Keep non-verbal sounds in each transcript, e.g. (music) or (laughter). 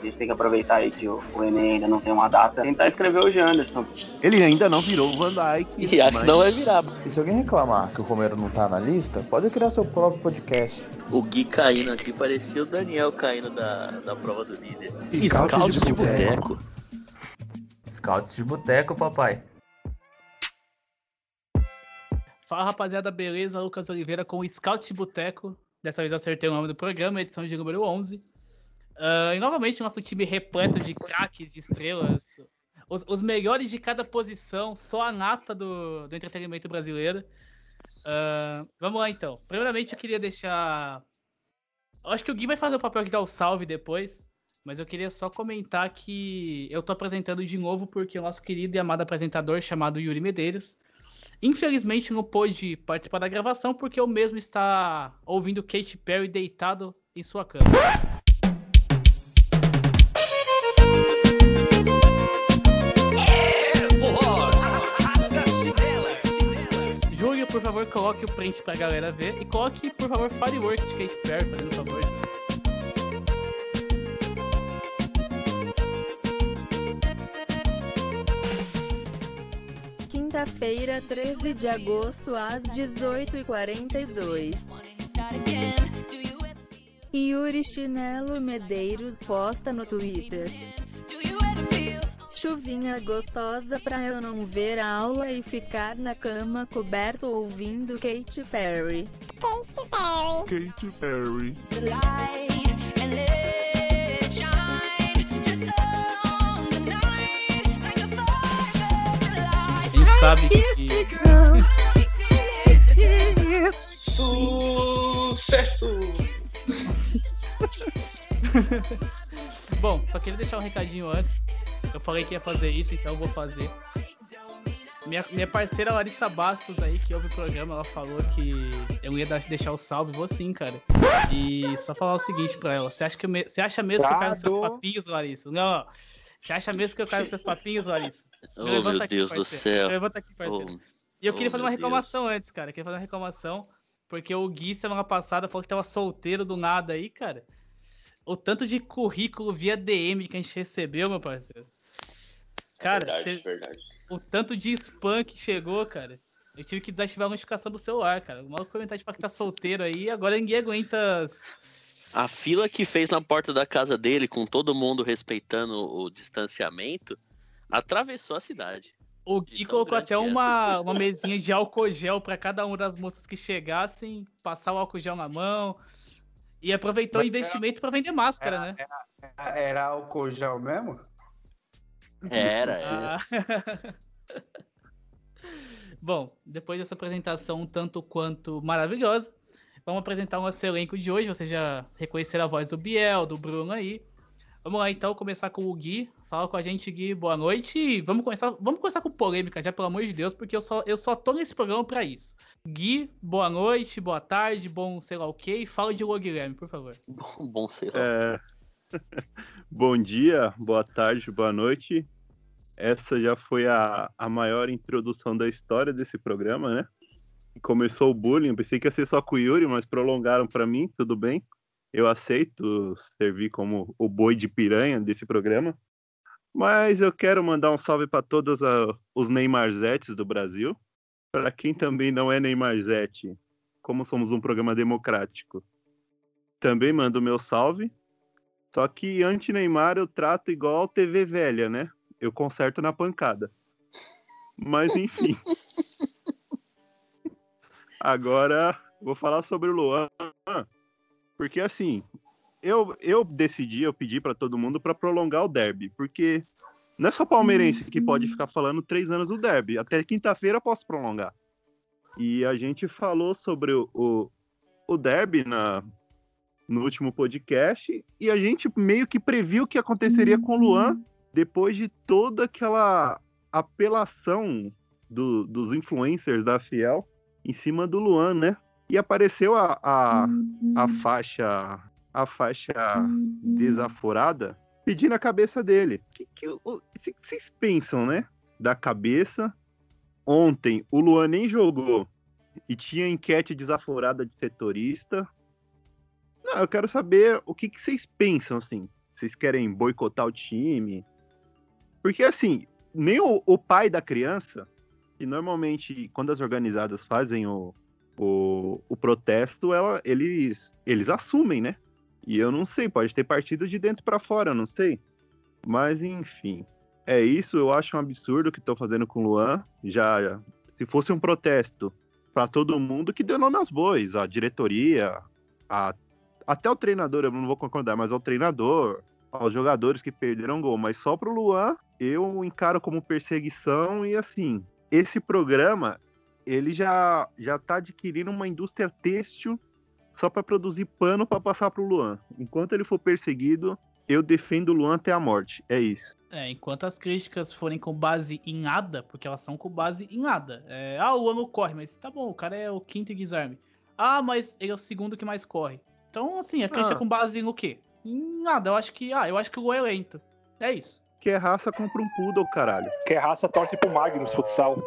A gente tem que aproveitar aí que o, o Enem ainda não tem uma data, tentar escrever o Janderson. Ele ainda não virou o Van Dyke. E acho que não vai virar. E se alguém reclamar que o Romero não tá na lista, pode criar seu próprio podcast. O Gui caindo aqui parecia o Daniel caindo da, da prova do líder. Scouts de boteco. Scouts de boteco, papai. Fala rapaziada, beleza? Lucas Oliveira com o Scout de Boteco. Dessa vez eu acertei o nome do programa, edição de número 11. Uh, e novamente, nosso time repleto de craques, de estrelas, os, os, melhores de cada posição, só a nata do, do entretenimento brasileiro. Uh, vamos lá então. Primeiramente, eu queria deixar. Eu acho que o Gui vai fazer o papel de dar o salve depois, mas eu queria só comentar que eu tô apresentando de novo porque o nosso querido e amado apresentador chamado Yuri Medeiros. Infelizmente não pôde participar da gravação porque eu mesmo está ouvindo Katy Perry deitado em sua cama. Favor, coloque o print pra galera ver. E coloque, por favor, Firework de Kate Perry, fazendo favor. Quinta-feira, 13 de agosto, às 18h42. Yuri Chinelo Medeiros posta no Twitter. Chuvinha gostosa pra eu não ver a aula e ficar na cama coberto ouvindo Katy Perry. Katy Perry. Katy Perry. Gente sabe que. Sucesso! (laughs) Bom, só queria deixar um recadinho antes. Eu falei que ia fazer isso, então eu vou fazer. Minha, minha parceira Larissa Bastos aí, que ouve o programa, ela falou que eu ia deixar o salve, vou sim, cara. E só falar o seguinte pra ela: você acha, que me, você acha mesmo que eu quero seus papinhos, Larissa? Não, você acha mesmo que eu quero seus papinhos, Larissa? Oh, meu aqui, Deus do céu. Levanta aqui, parceiro. Oh, e eu queria oh, fazer uma reclamação antes, cara. Eu queria fazer uma reclamação, porque o Gui, semana passada, falou que tava solteiro do nada aí, cara. O tanto de currículo via DM que a gente recebeu, meu parceiro. Cara, verdade, teve- verdade. o tanto de spam que chegou, cara. Eu tive que desativar a notificação do celular, cara. O maluco comentar de falar que tá solteiro aí, agora ninguém aguenta. A fila que fez na porta da casa dele, com todo mundo respeitando o distanciamento, atravessou a cidade. O Gui colocou até é. uma, uma mesinha de álcool gel pra cada uma das moças que chegassem, passar o álcool gel na mão. E aproveitou o investimento pra vender máscara, né? Era álcool gel mesmo? Era, era. Ah. (laughs) Bom, depois dessa apresentação tanto quanto maravilhosa, vamos apresentar o nosso elenco de hoje. Vocês já reconheceram a voz do Biel, do Bruno aí. Vamos lá então começar com o Gui. Fala com a gente, Gui. Boa noite. E vamos começar, vamos começar com polêmica, já pelo amor de Deus, porque eu só, eu só tô nesse programa pra isso. Gui, boa noite, boa tarde, bom sei lá o quê. E fala de Lô Guilherme, por favor. Bom, bom sei lá. É... (laughs) Bom dia, boa tarde, boa noite. Essa já foi a, a maior introdução da história desse programa, né? Começou o bullying, pensei que ia ser só com o Yuri, mas prolongaram para mim, tudo bem. Eu aceito servir como o boi de piranha desse programa. Mas eu quero mandar um salve para todos a- os Neymarzetes do Brasil. Para quem também não é Neymarzete, como somos um programa democrático, também mando o meu salve. Só que anti-Neymar eu trato igual TV velha, né? Eu conserto na pancada. Mas enfim. (laughs) Agora vou falar sobre o Luan. Porque assim, eu, eu decidi, eu pedi para todo mundo para prolongar o derby. Porque não é só palmeirense que pode ficar falando três anos do derby. Até quinta-feira posso prolongar. E a gente falou sobre o, o, o derby na, no último podcast e a gente meio que previu o que aconteceria com o Luan depois de toda aquela apelação do- dos influencers da Fiel em cima do Luan, né? E apareceu a, a, a faixa a faixa desaforada pedindo a cabeça dele. Que, que, o que vocês pensam, né? Da cabeça. Ontem o Luan nem jogou e tinha enquete desaforada de setorista. Não, eu quero saber o que, que vocês pensam, assim. Vocês querem boicotar o time? Porque assim, nem o, o pai da criança, que normalmente, quando as organizadas fazem o, o, o protesto, ela, eles, eles assumem, né? E eu não sei, pode ter partido de dentro para fora, não sei. Mas enfim, é isso. Eu acho um absurdo o que estão fazendo com o Luan. Já, já- se fosse um protesto para todo mundo, que deu nome aos bois, a diretoria, a- até o treinador, eu não vou concordar, mas ao treinador, aos jogadores que perderam gol. Mas só pro Luan, eu encaro como perseguição e assim, esse programa ele já já tá adquirindo uma indústria têxtil só para produzir pano para passar pro Luan. Enquanto ele for perseguido, eu defendo o Luan até a morte. É isso. É, enquanto as críticas forem com base em nada, porque elas são com base em nada. É, ah, o Luan corre, mas tá bom, o cara é o quinto em desarme. Ah, mas ele é o segundo que mais corre. Então, assim, a crítica Ah. com base no quê? Em nada. Eu acho que, ah, eu acho que o Luan é lento. É isso. Que é raça compra um poodle, caralho. Que é raça torce pro Magnus Futsal.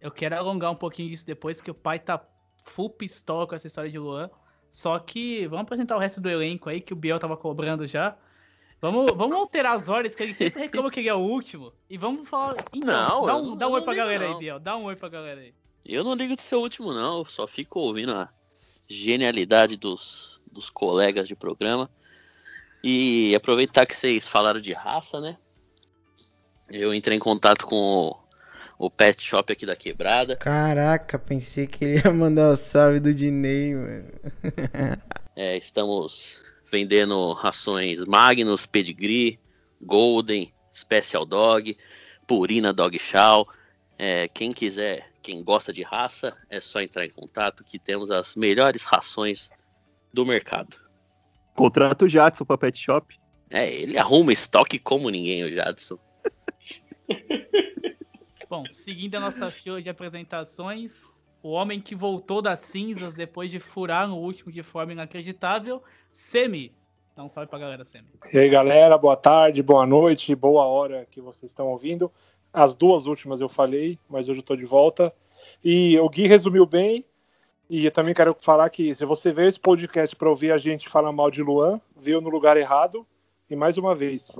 Eu quero alongar um pouquinho disso depois, que o pai tá full pistola com essa história de Luan. Só que vamos apresentar o resto do elenco aí, que o Biel tava cobrando já. Vamos, vamos alterar as ordens, que ele sempre reclama que ele é o último. E vamos falar. Então, Não, dá um, não- dá um oi pra galera aí, não. Biel. Dá um oi pra galera aí. Eu não ligo de ser o último, não. Eu só fico ouvindo a genialidade dos, dos colegas de programa. E aproveitar que vocês falaram de raça, né? Eu entrei em contato com o, pet shop aqui da quebrada. Caraca, pensei que ele ia mandar o salve do Dinei, mano. (laughs) É, estamos vendendo rações Magnus, Pedigree, Golden, Special Dog, Purina Dog Chow. É, quem quiser, quem gosta de raça, é só entrar em contato que temos as melhores rações do mercado. Contrato o Jadson pra Pet Shop. É, ele arruma estoque como ninguém, o Jadson. (laughs) Bom, seguindo a nossa fila de apresentações, o homem que voltou das cinzas depois de furar no último de forma inacreditável, Semi. Dá um salve pra galera, Semi. E aí, galera, boa tarde, boa noite, boa hora que vocês estão ouvindo. As duas últimas eu falei, mas hoje eu tô de volta. E o Gui resumiu bem. E eu também quero falar que se você veio esse podcast para ouvir a gente falar mal de Luan, veio no lugar errado. E mais uma vez,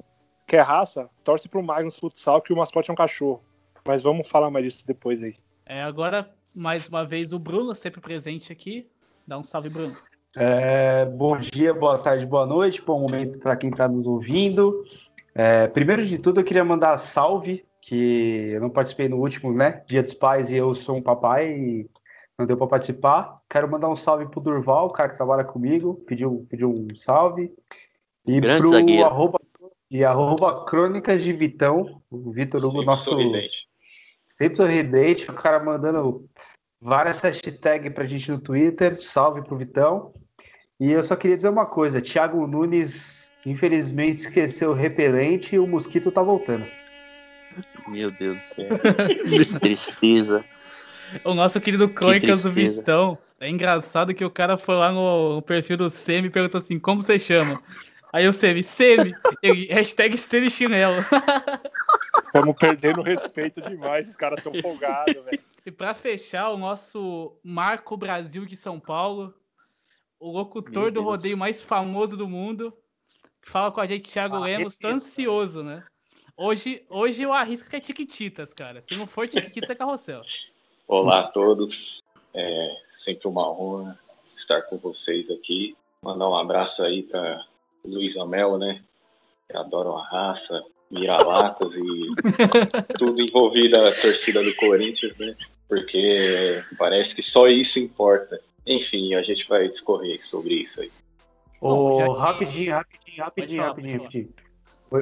quer raça? Torce pro Magnus Futsal que o mascote é um cachorro. Mas vamos falar mais disso depois aí. É, agora, mais uma vez, o Bruno, sempre presente aqui. Dá um salve, Bruno. É, bom dia, boa tarde, boa noite, bom momento para quem está nos ouvindo. É, primeiro de tudo, eu queria mandar salve, que eu não participei no último, né? Dia dos Pais e eu sou um papai e não deu para participar. Quero mandar um salve pro Durval, o cara que trabalha comigo, pediu, pediu um salve. E Grande pro zagueiro. arroba, e arroba Crônicas de Vitão, o Vitor Hugo, nosso sorridente. Sempre sorridente, o cara mandando várias hashtags pra gente no Twitter. Salve pro Vitão. E eu só queria dizer uma coisa: Thiago Nunes, infelizmente, esqueceu o repelente e o mosquito tá voltando. Meu Deus do céu. que tristeza. O nosso querido Crônicas do. Vitão. É engraçado que o cara foi lá no, no perfil do Semi e perguntou assim: como você chama? Aí o Semi, Semi, ele, (laughs) hashtag Semi Chinelo. (laughs) Estamos perdendo respeito demais, os caras tão folgados, velho. E pra fechar, o nosso Marco Brasil de São Paulo, o locutor do rodeio mais famoso do mundo, que fala com a gente, Thiago Ah, Lemos, tá ansioso, né? Hoje, hoje eu arrisco que é Tiquititas, cara. Se não for Tiquititas, é carrossel. Olá a todos. É sempre uma honra estar com vocês aqui. Mandar um abraço aí para Luiz Amel, né? Que adoram a raça, vira-latas e (laughs) tudo envolvido a torcida do Corinthians, né? Porque parece que só isso importa. Enfim, a gente vai discorrer sobre isso aí. Ô, rapidinho, rapidinho, rapidinho, falar, rapidinho, rapidinho.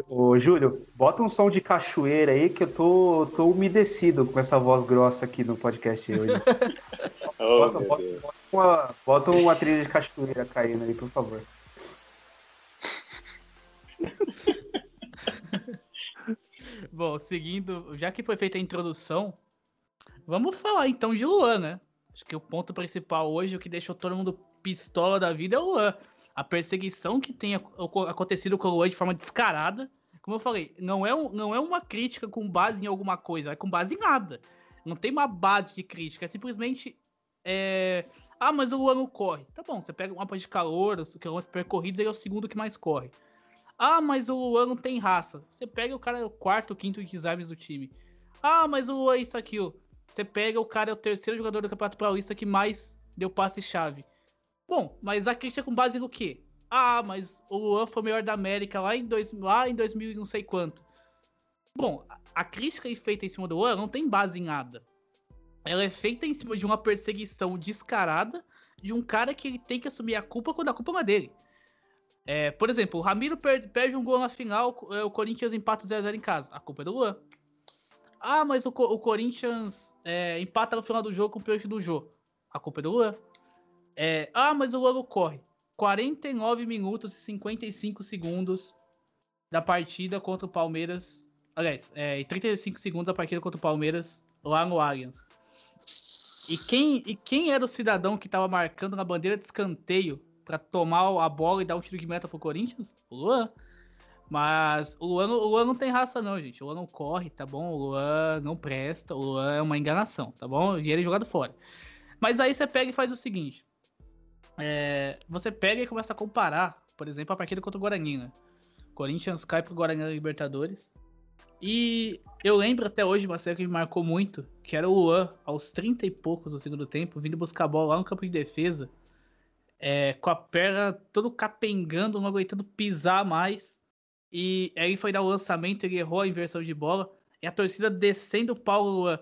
Ô, ô, Júlio, bota um som de cachoeira aí que eu tô, tô umedecido com essa voz grossa aqui no podcast hoje. (laughs) Oh, Bota, bota- bota uma, bota uma trilha de cachoeira caindo aí, por favor. Bom, seguindo, já que foi feita a introdução, vamos falar então de Luan, né? Acho que o ponto principal hoje, o que deixou todo mundo pistola da vida é o Luan. A perseguição que tem acontecido com o Luan de forma descarada. Como eu falei, não é, um- não é uma crítica com base em alguma coisa, é com base em nada. Não tem uma base de crítica, é simplesmente é, Ah, mas o Luan não corre. Tá bom, você pega um mapa de calor, os quilômetros percorridos, ele é o segundo que mais corre. Ah, mas o Luan não tem raça. Você pega o cara, é o quarto, quinto desarmes do time. Ah, mas o Luan é isso aqui, ó. Você pega o cara, é o terceiro jogador do Campeonato Paulista que mais deu passe-chave. Bom, mas a crítica é com base no quê? Ah, mas o Luan foi o melhor da América lá em, dois, lá em 2000 e não sei quanto. Bom, a crítica feita em cima do Luan não tem base em nada. Ela é feita em cima de uma perseguição descarada de um cara que tem que assumir a culpa quando a culpa é dele. É, por exemplo, o Ramiro per perde um gol na final, o Corinthians empata 0x0 em casa. A culpa é do Luan. Ah, mas o, o Corinthians é, empata no final do jogo com o pênalti do Jô. A culpa é do Luan. É, ah, mas o Luan corre. 49 minutos e 55 segundos da partida contra o Palmeiras. Aliás, é, 35 segundos da partida contra o Palmeiras lá no Allianz. E quem, e quem era o cidadão que estava marcando na bandeira de escanteio para tomar a bola e dar um tiro de meta pro Corinthians? O Luan. Mas o Luan, o Luan não tem raça, não, gente. O Luan não corre, tá bom? O Luan não presta. O Luan é uma enganação, tá bom? E ele é jogado fora. Mas aí você pega e faz o seguinte: é, você pega e começa a comparar, por exemplo, a partida contra o Guarani, né? Corinthians cai pro Guarani na Libertadores. E eu lembro até hoje uma série que me marcou muito, que era o Luan, aos 30 e poucos do segundo tempo, vindo buscar a bola lá no campo de defesa, é, com a perna todo capengando, não aguentando pisar mais. E aí foi dar o lançamento, ele errou a inversão de bola. E a torcida descendo o pau Luan.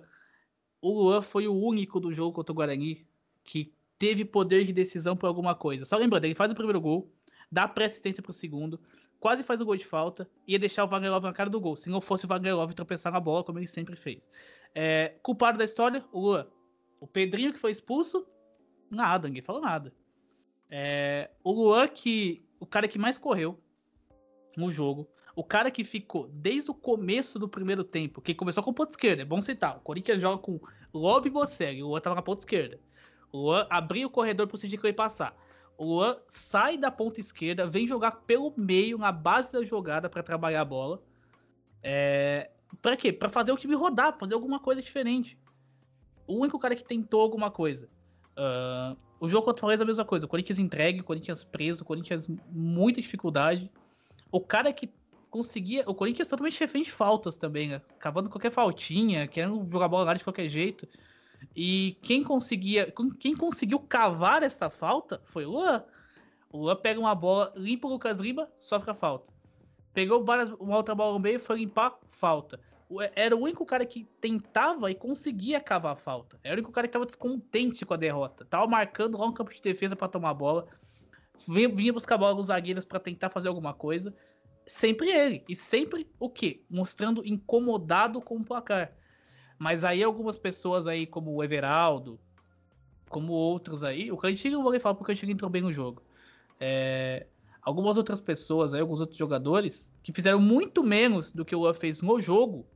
O Luan foi o único do jogo contra o Guarani que teve poder de decisão por alguma coisa. Só lembrando, ele faz o primeiro gol, dá pré-assistência pro segundo, quase faz o gol de falta, ia deixar o Wagner Love na cara do gol. Se não fosse o Wagner Love tropeçar na bola, como ele sempre fez. É, culpado da história, o Luan. O Pedrinho que foi expulso, nada, ninguém falou nada. É, o Luan, que o cara que mais correu no jogo, o cara que ficou desde o começo do primeiro tempo, que começou com ponta esquerda, é bom citar. O Corinthians joga com Love e Bocelli, o Luan tava na ponta esquerda. O Luan abriu o corredor pro Clay passar. O Luan sai da ponta esquerda, vem jogar pelo meio, na base da jogada, para trabalhar a bola. É... Pra quê? Pra fazer o time rodar, fazer alguma coisa diferente. O único cara que tentou alguma coisa. Uh... O jogo contra o Palmeiras é a mesma coisa. O Corinthians entregue, o Corinthians preso, o Corinthians muita dificuldade. O cara que conseguia. O Corinthians totalmente refém de faltas também, né? Cavando qualquer faltinha, querendo jogar bola área de qualquer jeito. E quem conseguia, quem conseguiu cavar essa falta foi o Luan. O Luan pega uma bola, limpa o Lucas Lima, sofre a falta. Pegou várias, uma outra bola no meio, foi limpar, falta. Era o único cara que tentava e conseguia cavar a falta. Era o único cara que estava descontente com a derrota. Tava marcando lá no campo de defesa para tomar a bola. Vinha, vinha buscar bola nos zagueiros para tentar fazer alguma coisa. Sempre ele. E sempre o quê? Mostrando incomodado com o placar. Mas aí algumas pessoas aí, como o Everaldo, como outros aí, o Cantilho eu vou falar porque o Cantilho entrou bem no jogo. É, algumas outras pessoas aí, alguns outros jogadores, que fizeram muito menos do que o Luan fez no jogo,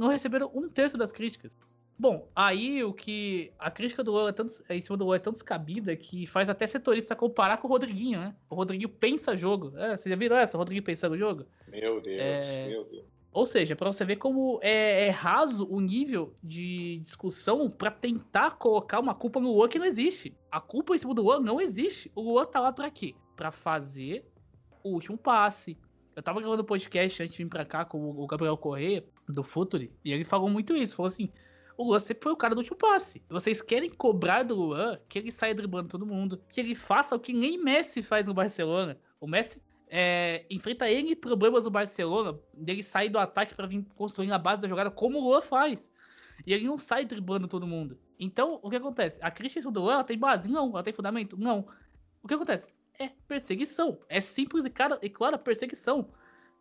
não receberam um terço das críticas. Bom, aí o que. A crítica do Luan é tanto, em cima do Luan é tão descabida que faz até setorista comparar com o Rodriguinho, né? O Rodriguinho pensa jogo. É, você já viram essa? O Rodriguinho pensando jogo? Meu Deus, é... meu Deus. Ou seja, para você ver como é, é, raso o nível de discussão para tentar colocar uma culpa no Luan que não existe. A culpa em cima do Luan não existe. O Luan tá lá para quê? Para fazer o último passe. Eu tava gravando podcast antes de vir pra cá com o Gabriel Corrêa, do Futuri, e ele falou muito isso. Falou assim: o Luan sempre foi o cara do último passe. Vocês querem cobrar do Luan que ele saia driblando todo mundo, que ele faça o que nem Messi faz no Barcelona. O Messi é, enfrenta N problemas do Barcelona, dele sair do ataque para vir construir a base da jogada, como o Luan faz. E ele não sai driblando todo mundo. Então, o que acontece? A crítica do Luan tem base? Não. Ela tem fundamento? Não. O que acontece? É perseguição. É simples e, cara, e clara perseguição.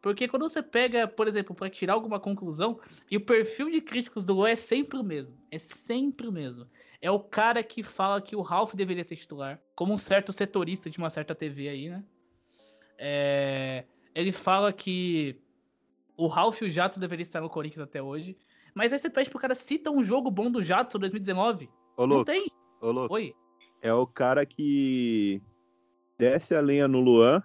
Porque quando você pega, por exemplo, para tirar alguma conclusão, e o perfil de críticos do Luan é sempre o mesmo. É sempre o mesmo. É o cara que fala que o Ralph deveria ser titular, como um certo setorista de uma certa TV aí, né? É, ele fala que o Ralf e o Jato deveriam estar no Corinthians até hoje. Mas aí você pede pro cara, cita um jogo bom do Jato 2019. Ô, Não tem. Ô, louco. Oi. É o cara que desce a lenha no Luan,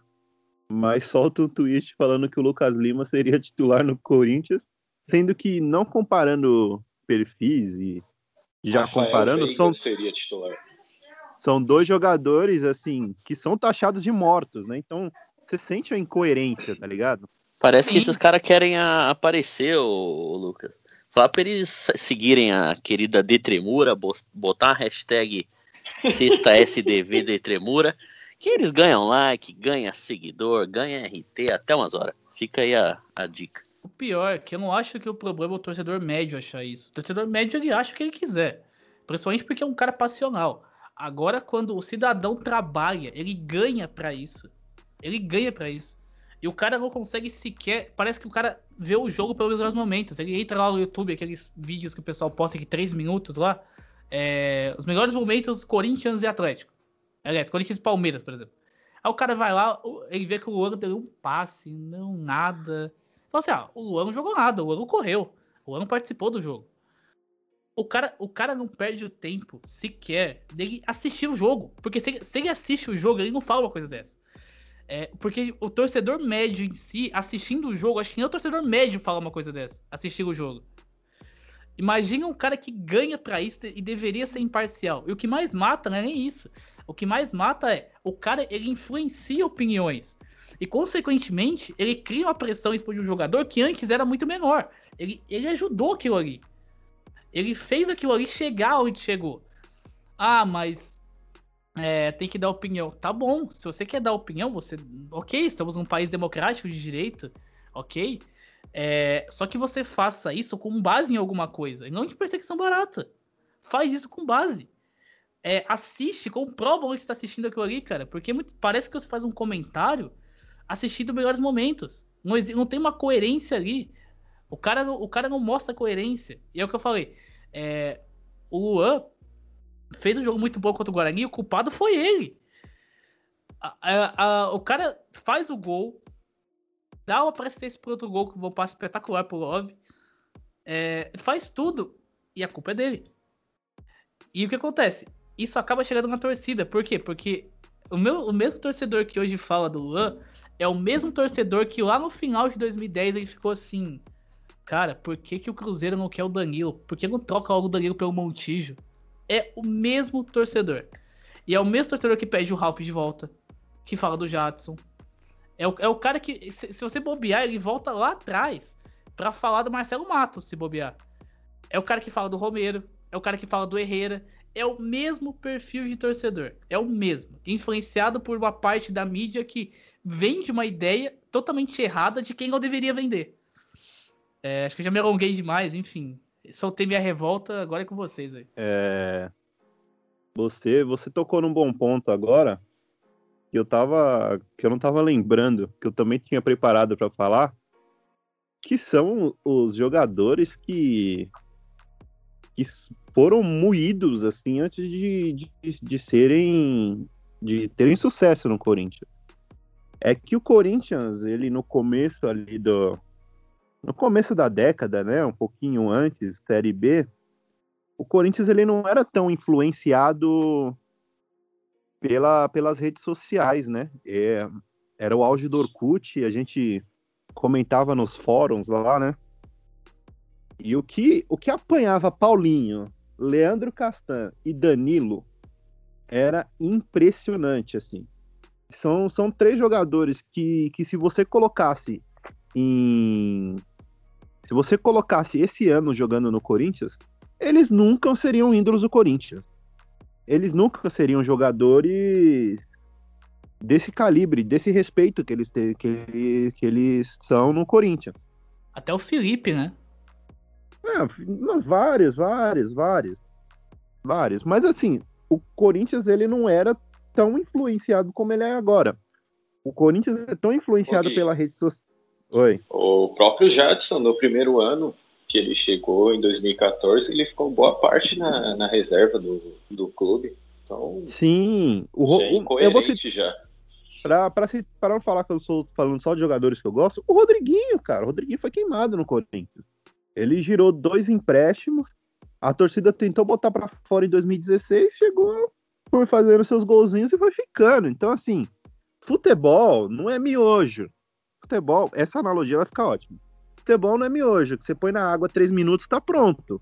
mas solta um tweet falando que o Lucas Lima seria titular no Corinthians, sendo que não comparando perfis e já Rafael comparando, Veiga são, seria titular. são dois jogadores, assim, que são taxados de mortos, né? Então, você sente a incoerência, tá ligado? Parece que esses caras querem a- aparecer, ô, Lucas. Falar pra eles seguirem a querida Detremura, botar a hashtag sexta SDV Detremura, que eles ganham like, ganham seguidor, ganham RT até umas horas. Fica aí a, a dica. O pior é que eu não acho que o problema é o torcedor médio achar isso. O torcedor médio ele acha o que ele quiser. Principalmente porque é um cara passional. Agora, quando o cidadão trabalha, ele ganha pra isso. Ele ganha pra isso. E o cara não consegue sequer. Parece que o cara vê o jogo pelos melhores momentos. Ele entra lá no YouTube, aqueles vídeos que o pessoal posta aqui, 3 minutos lá. é, os melhores momentos Corinthians e Atlético. Aliás, Corinthians e Palmeiras, por exemplo. Aí o cara vai lá, ele vê que o Luan deu um passe, não nada. Fala assim, ah, o Luan não jogou nada, o Luan não correu. O Luan não participou do jogo. O cara, o cara não perde o tempo sequer dele assistir o jogo. Porque se, se ele assiste o jogo, ele não fala uma coisa dessa. É, porque o torcedor médio em si, assistindo o jogo, acho que nem o torcedor médio fala uma coisa dessa, assistir o jogo. Imagina um cara que ganha pra isso e deveria ser imparcial. E o que mais mata não é nem isso. O que mais mata é o cara, ele influencia opiniões. E, consequentemente, ele cria uma pressão em cima de um jogador que antes era muito menor. Ele, ele ajudou aquilo ali. Ele fez aquilo ali chegar onde chegou. Ah, mas é, tem que dar opinião. Tá bom, se você quer dar opinião, você. Ok, estamos num país democrático de direito, ok. É, só que você faça isso com base em alguma coisa, e não de perseguição barata. Faz isso com base. É, assiste, comprova você está assistindo aquilo ali, cara. Porque muito- parece que você faz um comentário assistindo melhores momentos. Não, não tem uma coerência ali. O cara, o cara não mostra coerência. E é o que eu falei. É, o Luan fez um jogo muito bom contra o Guarani e o culpado foi ele. A- a- a- o cara faz o gol, dá uma assistência pro outro gol, que foi um passe espetacular pro Love. É, faz tudo. E a culpa é dele. E o que acontece? Isso acaba chegando na torcida. Por quê? Porque o, meu, o mesmo torcedor que hoje fala do Luan é o mesmo torcedor que lá no final de 2010 ele ficou assim. Cara, por que, que o Cruzeiro não quer o Danilo? Por que não troca logo o Danilo pelo Montijo? É o mesmo torcedor. E é o mesmo torcedor que pede o Ralph de volta. Que fala do Jadson. É o, é o cara que, se, se você bobear, ele volta lá atrás pra falar do Marcelo Matos, se bobear. É o cara que fala do Romero. É o cara que fala do Herrera. É o mesmo perfil de torcedor. É o mesmo. Influenciado por uma parte da mídia que vende uma ideia totalmente errada de quem não deveria vender. É, acho que eu já me alonguei demais, enfim. Soltei minha revolta, agora é com vocês aí. É, Você, você tocou num bom ponto agora que eu tava, que eu não tava lembrando, que eu também tinha preparado para falar, que são os jogadores que que foram moídos assim antes de, de, de serem de terem sucesso no Corinthians. É que o Corinthians, ele no começo ali do no começo da década, né, um pouquinho antes, Série B, o Corinthians ele não era tão influenciado pela, pelas redes sociais, né? É, era o auge do Orkut, a gente comentava nos fóruns lá, né? E o que, o que apanhava Paulinho, Leandro Castan e Danilo era impressionante, assim. São, são três jogadores que, que se você colocasse em... Se você colocasse esse ano jogando no Corinthians, eles nunca seriam ídolos do Corinthians. Eles nunca seriam jogadores desse calibre, desse respeito que eles, te, que, que eles são no Corinthians. Até o Felipe, né? É, vários, vários, vários. Vários. Mas assim, o Corinthians ele não era tão influenciado como ele é agora. O Corinthians é tão influenciado pela rede social. Oi. O próprio Jadson, no primeiro ano que ele chegou, em 2014, ele ficou boa parte na, na reserva do, do clube. Então, Sim. O, já é eu vou incoerente já. Pra, pra, se, pra não falar que eu sou falando só de jogadores que eu gosto, o Rodriguinho, cara. O Rodriguinho foi queimado no Corinthians. Ele girou dois empréstimos. A torcida tentou botar pra fora em 2016, chegou por fazendo seus golzinhos e foi ficando. Então, assim, futebol não é miojo. Futebol, essa analogia vai ficar ótima. Futebol não é miojo, que você põe na água três minutos tá pronto.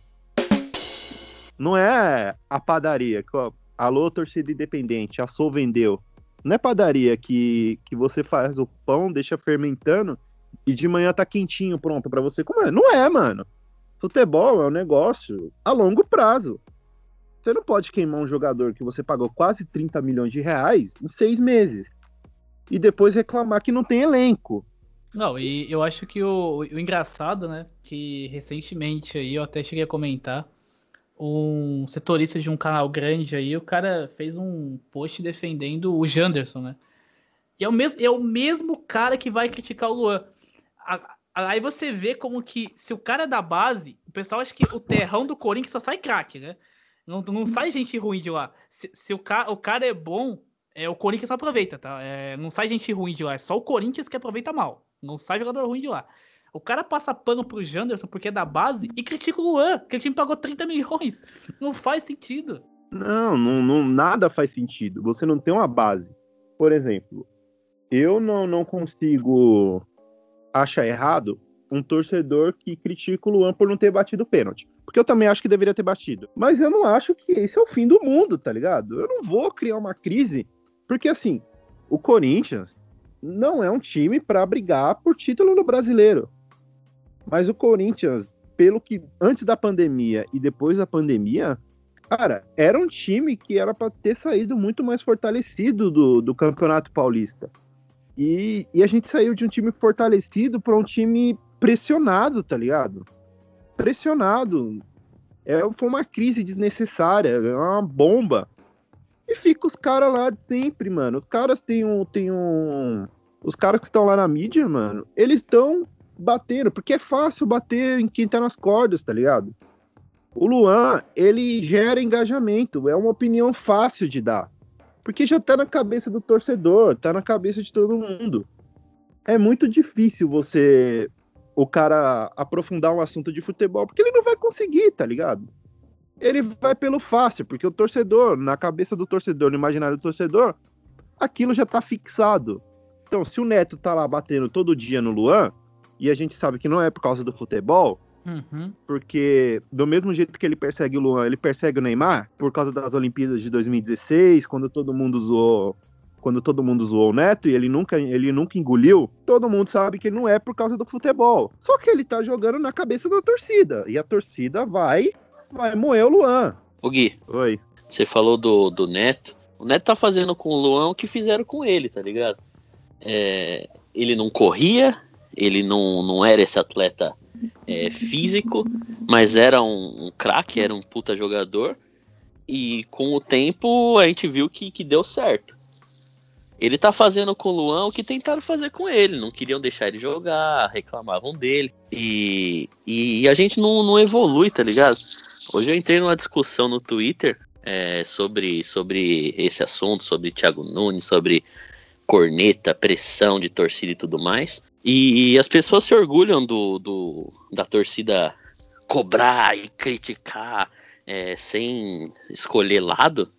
Não é a padaria. que, ó, alô, torcida independente, a Sou vendeu. Não é padaria que, que você faz o pão, deixa fermentando e de manhã tá quentinho, pronto pra você comer. Não é, mano. Futebol é um negócio a longo prazo. Você não pode queimar um jogador que você pagou quase 30 milhões de reais em seis meses e depois reclamar que não tem elenco. Não, e eu acho que o, o engraçado, né, que recentemente aí eu até cheguei a comentar, um setorista de um canal grande aí, o cara fez um post defendendo o Janderson, né? E é o mesmo, é o mesmo cara que vai criticar o Luan. Aí você vê como que, se o cara é da base, o pessoal acha que o terrão do Corinthians só sai craque, né? Não, não sai gente ruim de lá. Se, se o, ca, o cara é bom, é, o Corinthians só aproveita, tá? É, não sai gente ruim de lá, é só o Corinthians que aproveita mal. Não sai jogador ruim de lá. O cara passa pano pro Janderson porque é da base e critica o Luan, que o time pagou 30 milhões. Não faz sentido. Não, não, não- nada faz sentido. Você não tem uma base. Por exemplo, eu não, não consigo achar errado um torcedor que critica o Luan por não ter batido o pênalti. Porque eu também acho que deveria ter batido. Mas eu não acho que esse é o fim do mundo, tá ligado? Eu não vou criar uma crise. Porque assim, o Corinthians não é um time pra brigar por título no brasileiro. Mas o Corinthians, pelo que antes da pandemia e depois da pandemia, Cara, era um time que era para ter saído muito mais fortalecido do, do Campeonato Paulista. E, e a gente saiu de um time fortalecido para um time pressionado, tá ligado? Pressionado. É, foi uma crise desnecessária, é uma bomba. E fica os caras lá sempre, mano. Os caras têm um. Têm um... Os caras que estão lá na mídia, mano, eles estão batendo, porque é fácil bater em quem tá nas cordas, tá ligado? O Luan, ele gera engajamento, é uma opinião fácil de dar. Porque já tá na cabeça do torcedor, tá na cabeça de todo mundo. É muito difícil você, o cara, aprofundar um assunto de futebol, porque ele não vai conseguir, tá ligado? Ele vai pelo fácil, porque o torcedor, na cabeça do torcedor, no imaginário do torcedor, aquilo já tá fixado. Então, se o Neto tá lá batendo todo dia no Luan, e a gente sabe que não é por causa do futebol, Uhum. porque do mesmo jeito que ele persegue o Luan, ele persegue o Neymar por causa das Olimpíadas de 2016, quando todo mundo zoou, quando todo mundo zoou o Neto e ele nunca, ele nunca engoliu. Todo mundo sabe que não é por causa do futebol. Só que ele tá jogando na cabeça da torcida e a torcida vai vai moer o Luan. Ô Gui, Oi. você falou do, do Neto. O Neto tá fazendo com o Luan o que fizeram com ele, tá ligado? É, ele não corria, ele não, não era esse atleta é, físico, mas era um, um craque, era um puta jogador. E com o tempo a gente viu que, que deu certo. Ele tá fazendo com o Luan o que tentaram fazer com ele. Não queriam deixar ele jogar, reclamavam dele. E, e a gente não, não evolui, tá ligado? Hoje eu entrei numa discussão no Twitter é, sobre, sobre esse assunto, sobre Thiago Nunes, sobre corneta, pressão de torcida e tudo mais. E, as pessoas se orgulham do, do da torcida cobrar e criticar é, sem escolher lado,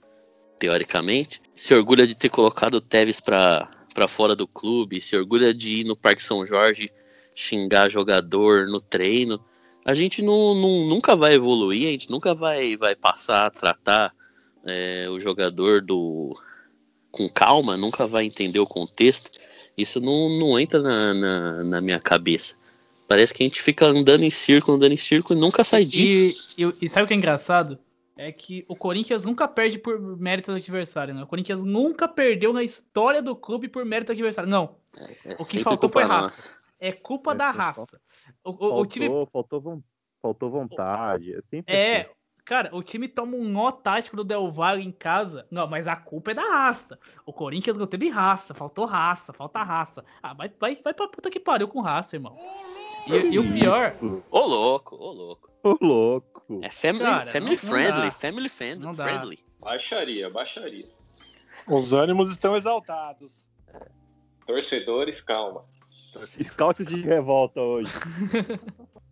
teoricamente. Se orgulha de ter colocado o Tevez pra fora do clube, se orgulha de ir no Parque São Jorge xingar jogador no treino. A gente não, não- nunca vai evoluir, a gente nunca vai, vai passar a tratar é, o jogador do com calma, nunca vai entender o contexto. Isso não, não entra na, na, na minha cabeça. Parece que a gente fica andando em círculo, andando em círculo e nunca sai disso. E, e- e sabe o que é engraçado? É que o Corinthians nunca perde por mérito do adversário, né? O Corinthians nunca perdeu na história do clube por mérito do adversário. Não. É o que faltou culpa foi raça. nossa. É culpa É, da raça. O, o- Faltou, o time. faltou, faltou vontade. É, sempre É. Cara, o time toma um nó tático do Del Valle em casa. Não, mas a culpa é da raça. O Corinthians não teve raça, faltou raça, falta raça. Ah, vai, vai, vai pra puta que pariu com raça, irmão. E, e o pior. Ô louco, ô louco. Ô louco. É family, Cara, family não- não friendly, dá. family friendly. Não dá. friendly. Baixaria, baixaria. Os ânimos estão exaltados. Torcedores, calma. Scouts de revolta hoje. (laughs)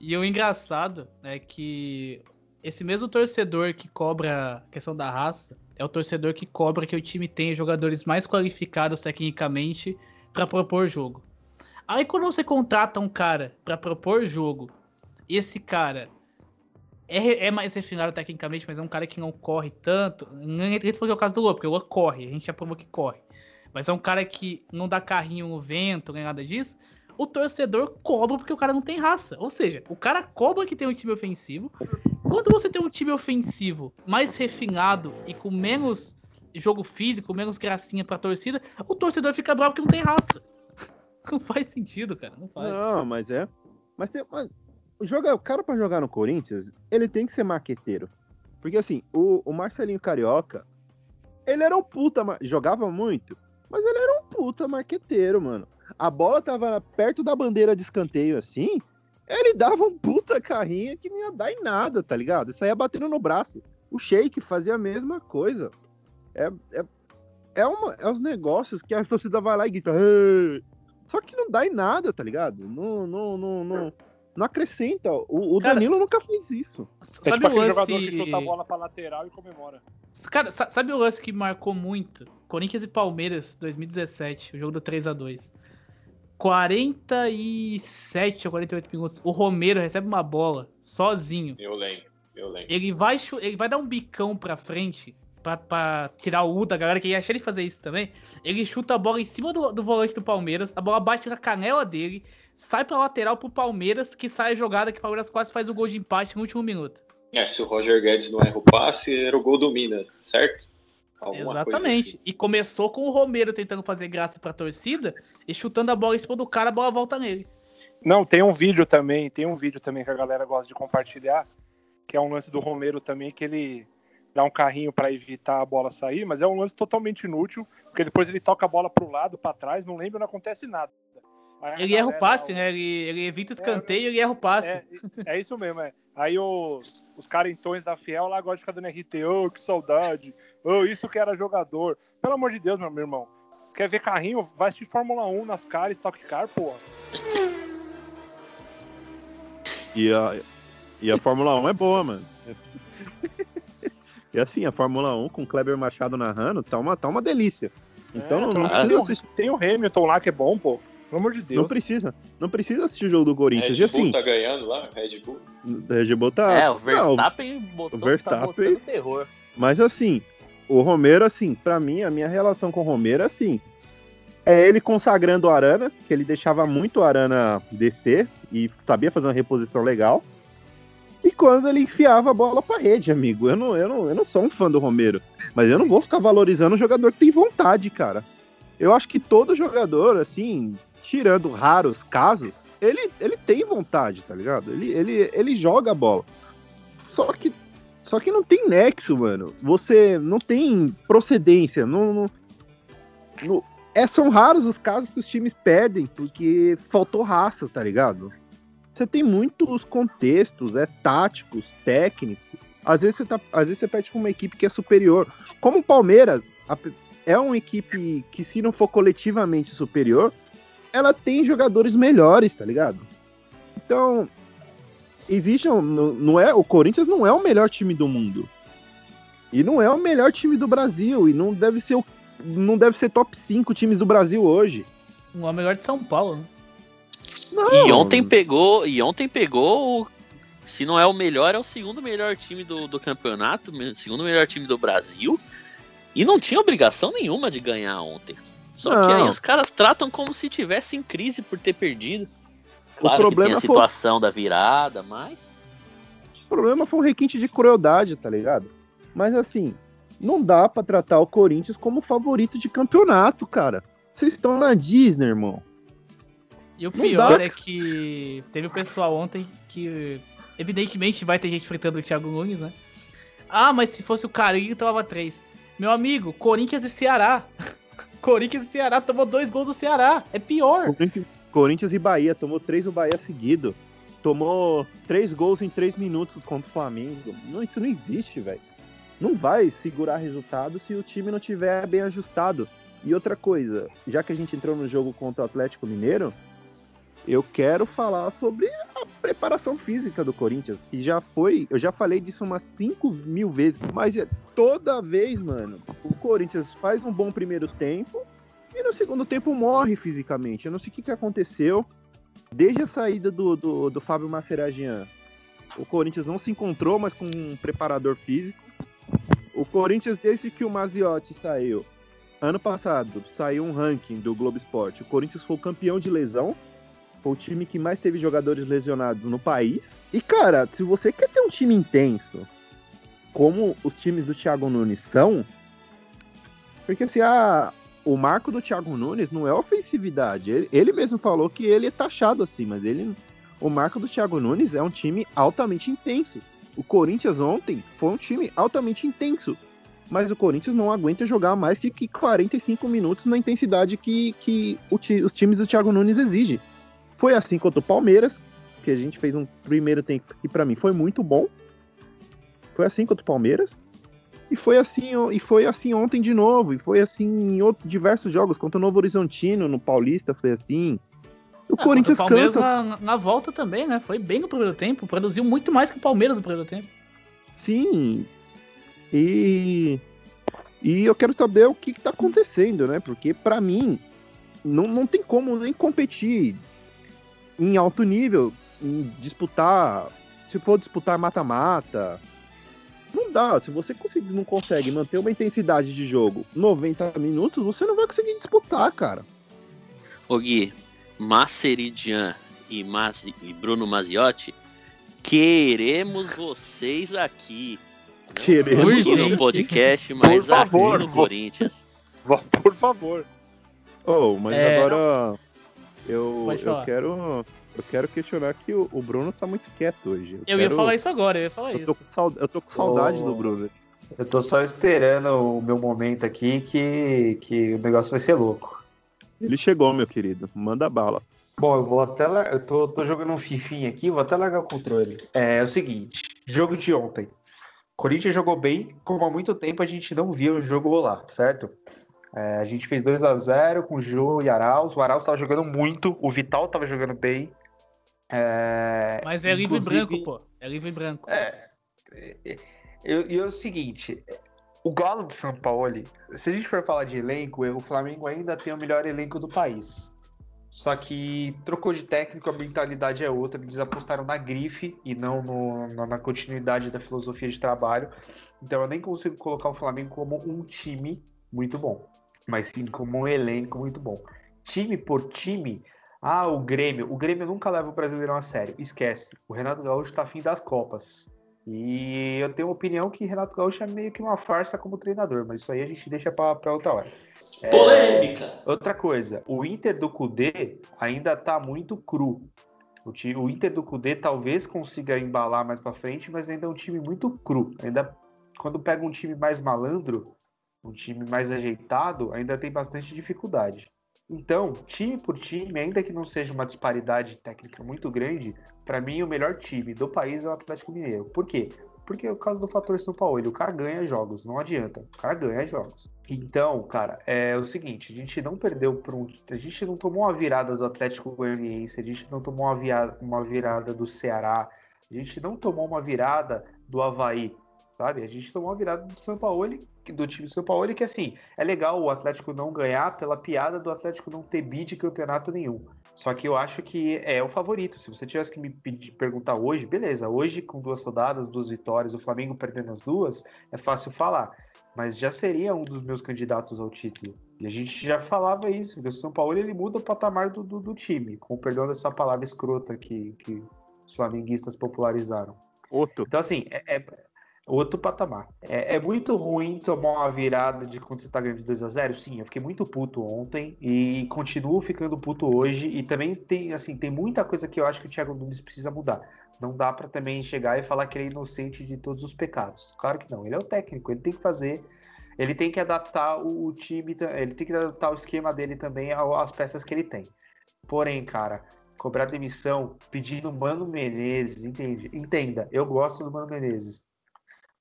E o engraçado é que esse mesmo torcedor que cobra a questão da raça é o torcedor que cobra que o time tenha jogadores mais qualificados tecnicamente pra propor jogo. Aí quando você contrata um cara pra propor jogo e esse cara é, é mais refinado tecnicamente, mas é um cara que não corre tanto. Porque é o caso do Lua, porque o Lua corre, a gente já provou que corre. Mas é um cara que não dá carrinho no vento, nem nada disso. O torcedor cobra porque o cara não tem raça. Ou seja, o cara cobra que tem um time ofensivo. Quando você tem um time ofensivo mais refinado e com menos jogo físico, menos gracinha pra torcida, o torcedor fica bravo porque não tem raça. (laughs) Não faz sentido, cara. Não faz. Não, mas é. Mas tem. Mas, o, joga, o cara pra jogar no Corinthians, ele tem que ser maqueteiro. Porque assim, o, o Marcelinho Carioca, ele era um puta. Jogava muito, mas ele era um puta marqueteiro, mano. A bola tava perto da bandeira de escanteio assim, ele dava um puta carrinho que não ia dar em nada, tá ligado? Isso aí ia batendo no braço. O Sheik fazia a mesma coisa. É, é, é, uma, é os negócios que a torcida vai lá e grita. "Ê!" Só que não dá em nada, tá ligado? Não, não, não, não, não acrescenta. O, o Cara, Danilo nunca fez isso. É Sabe tipo o lance... jogador que chuta a bola pra lateral e comemora. Cara, sa- sabe o lance que marcou muito? Corinthians e Palmeiras, 2017, o jogo do 3 a 2 47 ou 48 minutos. O Romero recebe uma bola sozinho. Eu lembro, eu lembro. Ele vai, ele vai dar um bicão pra frente pra, pra tirar o U da galera, que ia achar ele fazer isso também. Ele chuta a bola em cima do, do volante do Palmeiras, a bola bate na canela dele, sai pra lateral pro Palmeiras, que sai a jogada que o Palmeiras quase faz o gol de empate no último minuto. É, se o Roger Guedes não erra o passe, era o gol do Minas, certo? Alguma Exatamente. assim. E começou com o Romero tentando fazer graça pra torcida e chutando a bola em cima do cara, a bola volta nele. Não, tem um vídeo também, tem um vídeo também que a galera gosta de compartilhar, que é um lance do Romero também, que ele dá um carrinho pra evitar a bola sair, mas é um lance totalmente inútil, porque depois ele toca a bola pro lado, pra trás, não lembra, não acontece nada. Aí Ele erra o galera- passe, né? Ele, ele evita o escanteio e ele erra o passe. É, é isso mesmo, é. Aí os, os carentões da Fiel lá gostam de ficar dando RT, ô, que saudade, ô, isso que era jogador. Pelo amor de Deus, meu, meu irmão. Quer ver carrinho? Vai assistir Fórmula 1 nas caras, Stock Car, porra. E a, e a Fórmula 1 é boa, mano. E assim, a Fórmula 1 com o Kleber Machado narrando, tá uma, tá uma delícia. Então É, não, tem, não o- precisa assistir. tem o Hamilton lá que é bom, pô. Pelo amor de Deus. Não precisa. Não precisa assistir o jogo do Corinthians. Red E Bull assim, tá ganhando lá, Red Bull. o Red Bull tá. É, o Não, Verstappen botou, o Verstappen- tá terror. Mas assim, o Romero, assim, pra mim, a minha relação com o Romero, assim, é ele consagrando o Arana, que ele deixava muito o Arana descer e sabia fazer uma reposição legal. E quando ele enfiava a bola pra rede, amigo. Eu não, eu, não, eu não sou um fã do Romero, mas eu não vou ficar valorizando um jogador que tem vontade, cara. Eu acho que todo jogador, assim, tirando raros casos, ele, ele tem vontade, tá ligado? Ele, ele, ele joga a bola. Só que só que não tem nexo, mano. Você não tem procedência. Não, não- não- é, são raros os casos que os times perdem porque faltou raça, tá ligado? Você tem muitos contextos, é táticos, técnicos. Às vezes você, tá, às vezes você perde com uma equipe que é superior. Como o Palmeiras a- é uma equipe que, se não for coletivamente superior, ela tem jogadores melhores, tá ligado? Então, existe um, não, não é o Corinthians não é o melhor time do mundo e não é o melhor time do Brasil e não deve ser o, não deve ser top 5 times do Brasil hoje O melhor de São Paulo, né? E ontem pegou, e ontem pegou, o- se não é o melhor, é o segundo melhor time do, do campeonato, segundo melhor time do Brasil. E não tinha obrigação nenhuma de ganhar ontem. Só que aí Não. os caras tratam como se tivesse em crise por ter perdido. Claro que problema tem a foi- situação da virada, mas o problema foi um requinte de crueldade tá ligado mas assim não dá pra tratar o Corinthians como favorito de campeonato cara vocês estão na Disney irmão E o Não pior dá. é que teve o pessoal ontem que, evidentemente, vai ter gente fritando o Thiago Nunes, né? Ah, mas se fosse o Carinho, tomava três. Meu amigo, Corinthians e Ceará. (laughs) Corinthians e Ceará tomou dois gols do Ceará. É pior. Corinthians- e Bahia tomou três o Bahia seguido tomou três gols em três minutos contra o Flamengo não isso não existe velho não vai segurar resultado se o time não tiver bem ajustado. E outra coisa, já que a gente entrou no jogo contra o Atlético Mineiro, eu quero falar sobre a preparação física do Corinthians, que já foi, eu já falei disso umas 5 mil vezes, mas é toda vez, mano, o Corinthians faz um bom primeiro tempo e no segundo tempo morre fisicamente. Eu não sei o que, que aconteceu desde a saída do, do, do Fábio Maceragian. O Corinthians não se encontrou mais com um preparador físico. O Corinthians, desde que o Maziotti saiu, ano passado, saiu um ranking do Globo Esporte. O Corinthians foi o campeão de lesão. Foi o time que mais teve jogadores lesionados no país. E, cara, se você quer ter um time intenso, como os times do Thiago Nunes são, porque assim, a, o marco do Thiago Nunes não é ofensividade. Ele, ele mesmo falou que ele é taxado assim, mas ele. O marco do Thiago Nunes é um time altamente intenso. O Corinthians ontem foi um time altamente intenso. Mas o Corinthians não aguenta jogar mais de que 45 minutos na intensidade que, que os times do Thiago Nunes exigem. Foi assim contra o Palmeiras, que a gente fez um primeiro tempo que para mim foi muito bom. Foi assim contra o Palmeiras. E foi assim, e foi assim ontem de novo, e foi assim em outros, diversos jogos, contra o Novo Horizontino, no Paulista, foi assim. O Ah, Corinthians o Palmeiras cansa. na, na volta também, né? Foi bem no primeiro tempo, produziu muito mais que o Palmeiras no primeiro tempo. Sim. E e eu quero saber o que, que tá acontecendo, né? Porque pra mim não, não tem como nem competir em alto nível, em disputar, se for disputar mata-mata, não dá. Se você conseguir, não consegue manter uma intensidade de jogo 90 minutos, você não vai conseguir disputar, cara. Ô Gui, Maceridian e, Mazi, e Bruno Maziotti, queremos vocês aqui. Não Queremos. aqui no podcast, mas (laughs) Por favor, aqui no vou- Corinthians. Por favor. Oh, mas É, agora eu, eu quero eu quero questionar que o, o Bruno tá muito quieto hoje. Eu ia quero- falar isso agora, eu ia falar Eu isso. saud- eu tô com saudade Oh. do Bruno. Eu tô só esperando o meu momento aqui que, que o negócio vai ser louco. Ele chegou, meu querido. Manda bala. Bom, eu vou até lar... eu tô, tô jogando um fifinha aqui, vou até largar o controle. É, é o seguinte, jogo de ontem. Corinthians jogou bem, como há muito tempo a gente não via o jogo rolar, certo? É, a gente fez 2 a 0 com o Jô e Arauz. O Arauz tava jogando muito, o Vital tava jogando bem. É, Mas é livre e inclusive- branco, pô. É livre branco. É, eu- E é o seguinte, o Galo do São Paulo, se a gente for falar de elenco, o Flamengo ainda tem o melhor elenco do país. Só que trocou de técnico, a mentalidade é outra. Eles apostaram na grife e não no- na, na continuidade da filosofia de trabalho. Então eu nem consigo colocar o Flamengo como um time muito bom, mas sim como um elenco muito bom. Time por time, ah, o Grêmio. O Grêmio nunca leva o Brasileirão a sério. Esquece. O Renato Gaúcho tá afim das Copas. E eu tenho a opinião que Renato Gaúcho é meio que uma farsa como treinador, mas isso aí a gente deixa pra, pra outra hora. É, Polêmica! Outra coisa, o Inter do Cudê ainda tá muito cru. O, ti- o Inter do Cudê talvez consiga embalar mais pra frente, mas ainda é um time muito cru. Ainda quando pega um time mais malandro, um time mais ajeitado, ainda tem bastante dificuldade. Então, time por time, ainda que não seja uma disparidade técnica muito grande, para mim o melhor time do país é o Atlético Mineiro. Por quê? Porque é o caso do fator São Paulo, o cara ganha jogos, não adianta. O cara ganha jogos. Então, cara, é o seguinte, a gente não perdeu por um, a gente não tomou uma virada do Atlético Goianiense, a gente não tomou uma uma virada do Ceará, a gente não tomou uma virada do Havaí, sabe? A gente tomou uma virada do São Paulo, do time do São Paulo, que assim, é legal o Atlético não ganhar pela piada do Atlético não ter bid de campeonato nenhum. Só que eu acho que é o favorito. Se você tivesse que me pedir, perguntar hoje, beleza. Hoje, com duas rodadas, duas vitórias, o Flamengo perdendo as duas, é fácil falar. Mas já seria um dos meus candidatos ao título. E a gente já falava isso, porque o São Paulo ele muda o patamar do, do, do time, com o perdão dessa palavra escrota que, que os flamenguistas popularizaram. Outro. Então, assim, é, é outro patamar. É, é muito ruim tomar uma virada de quando você tá ganhando de 2 a 0 Sim, eu fiquei muito puto ontem e continuo ficando puto hoje. E também tem, assim, tem muita coisa que eu acho que o Thiago Nunes precisa mudar. Não dá pra também chegar e falar que ele é inocente de todos os pecados. Claro que não. Ele é o técnico, ele tem que fazer. Ele tem que adaptar o, time, ele tem que adaptar o esquema dele também às peças que ele tem. Porém, cara, cobrar demissão pedindo Mano Menezes, entende? Entenda, eu gosto do Mano Menezes.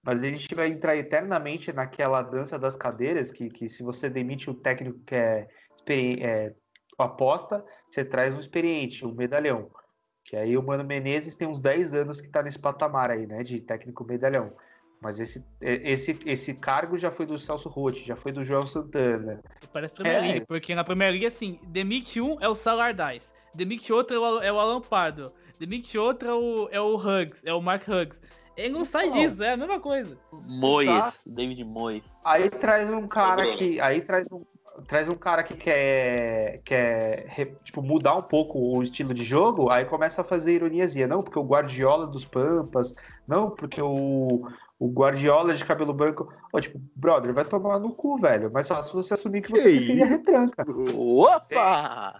Mas a gente vai entrar eternamente naquela dança das cadeiras que, que se você demite o técnico que é, é, aposta, você traz um experiente, um medalhão. Que aí o Mano Menezes tem uns 10 anos que tá nesse patamar aí, né? De técnico medalhão. Mas esse, é, esse, esse cargo já foi do Celso Rotti, já foi do João Santana. Parece Premier É. League, porque na Premier League, assim, demite um é o Salardais, demite outro é o, é o Alan Pardo, demite outro é o, é o Hugs, é o Mark Hugs. Ele não sai Então. disso, é a mesma coisa. Mois, Exato. David Mois. Aí traz um cara que. Aí traz um, traz um cara que quer, quer tipo, mudar um pouco o estilo de jogo, aí começa a fazer ironiazinha. Não, porque o Guardiola dos Pampas, não, porque o, o Guardiola de cabelo branco. Ô, tipo, brother, vai tomar no cu, velho. Mais fácil você assumir que você Que preferia isso? retranca. Opa!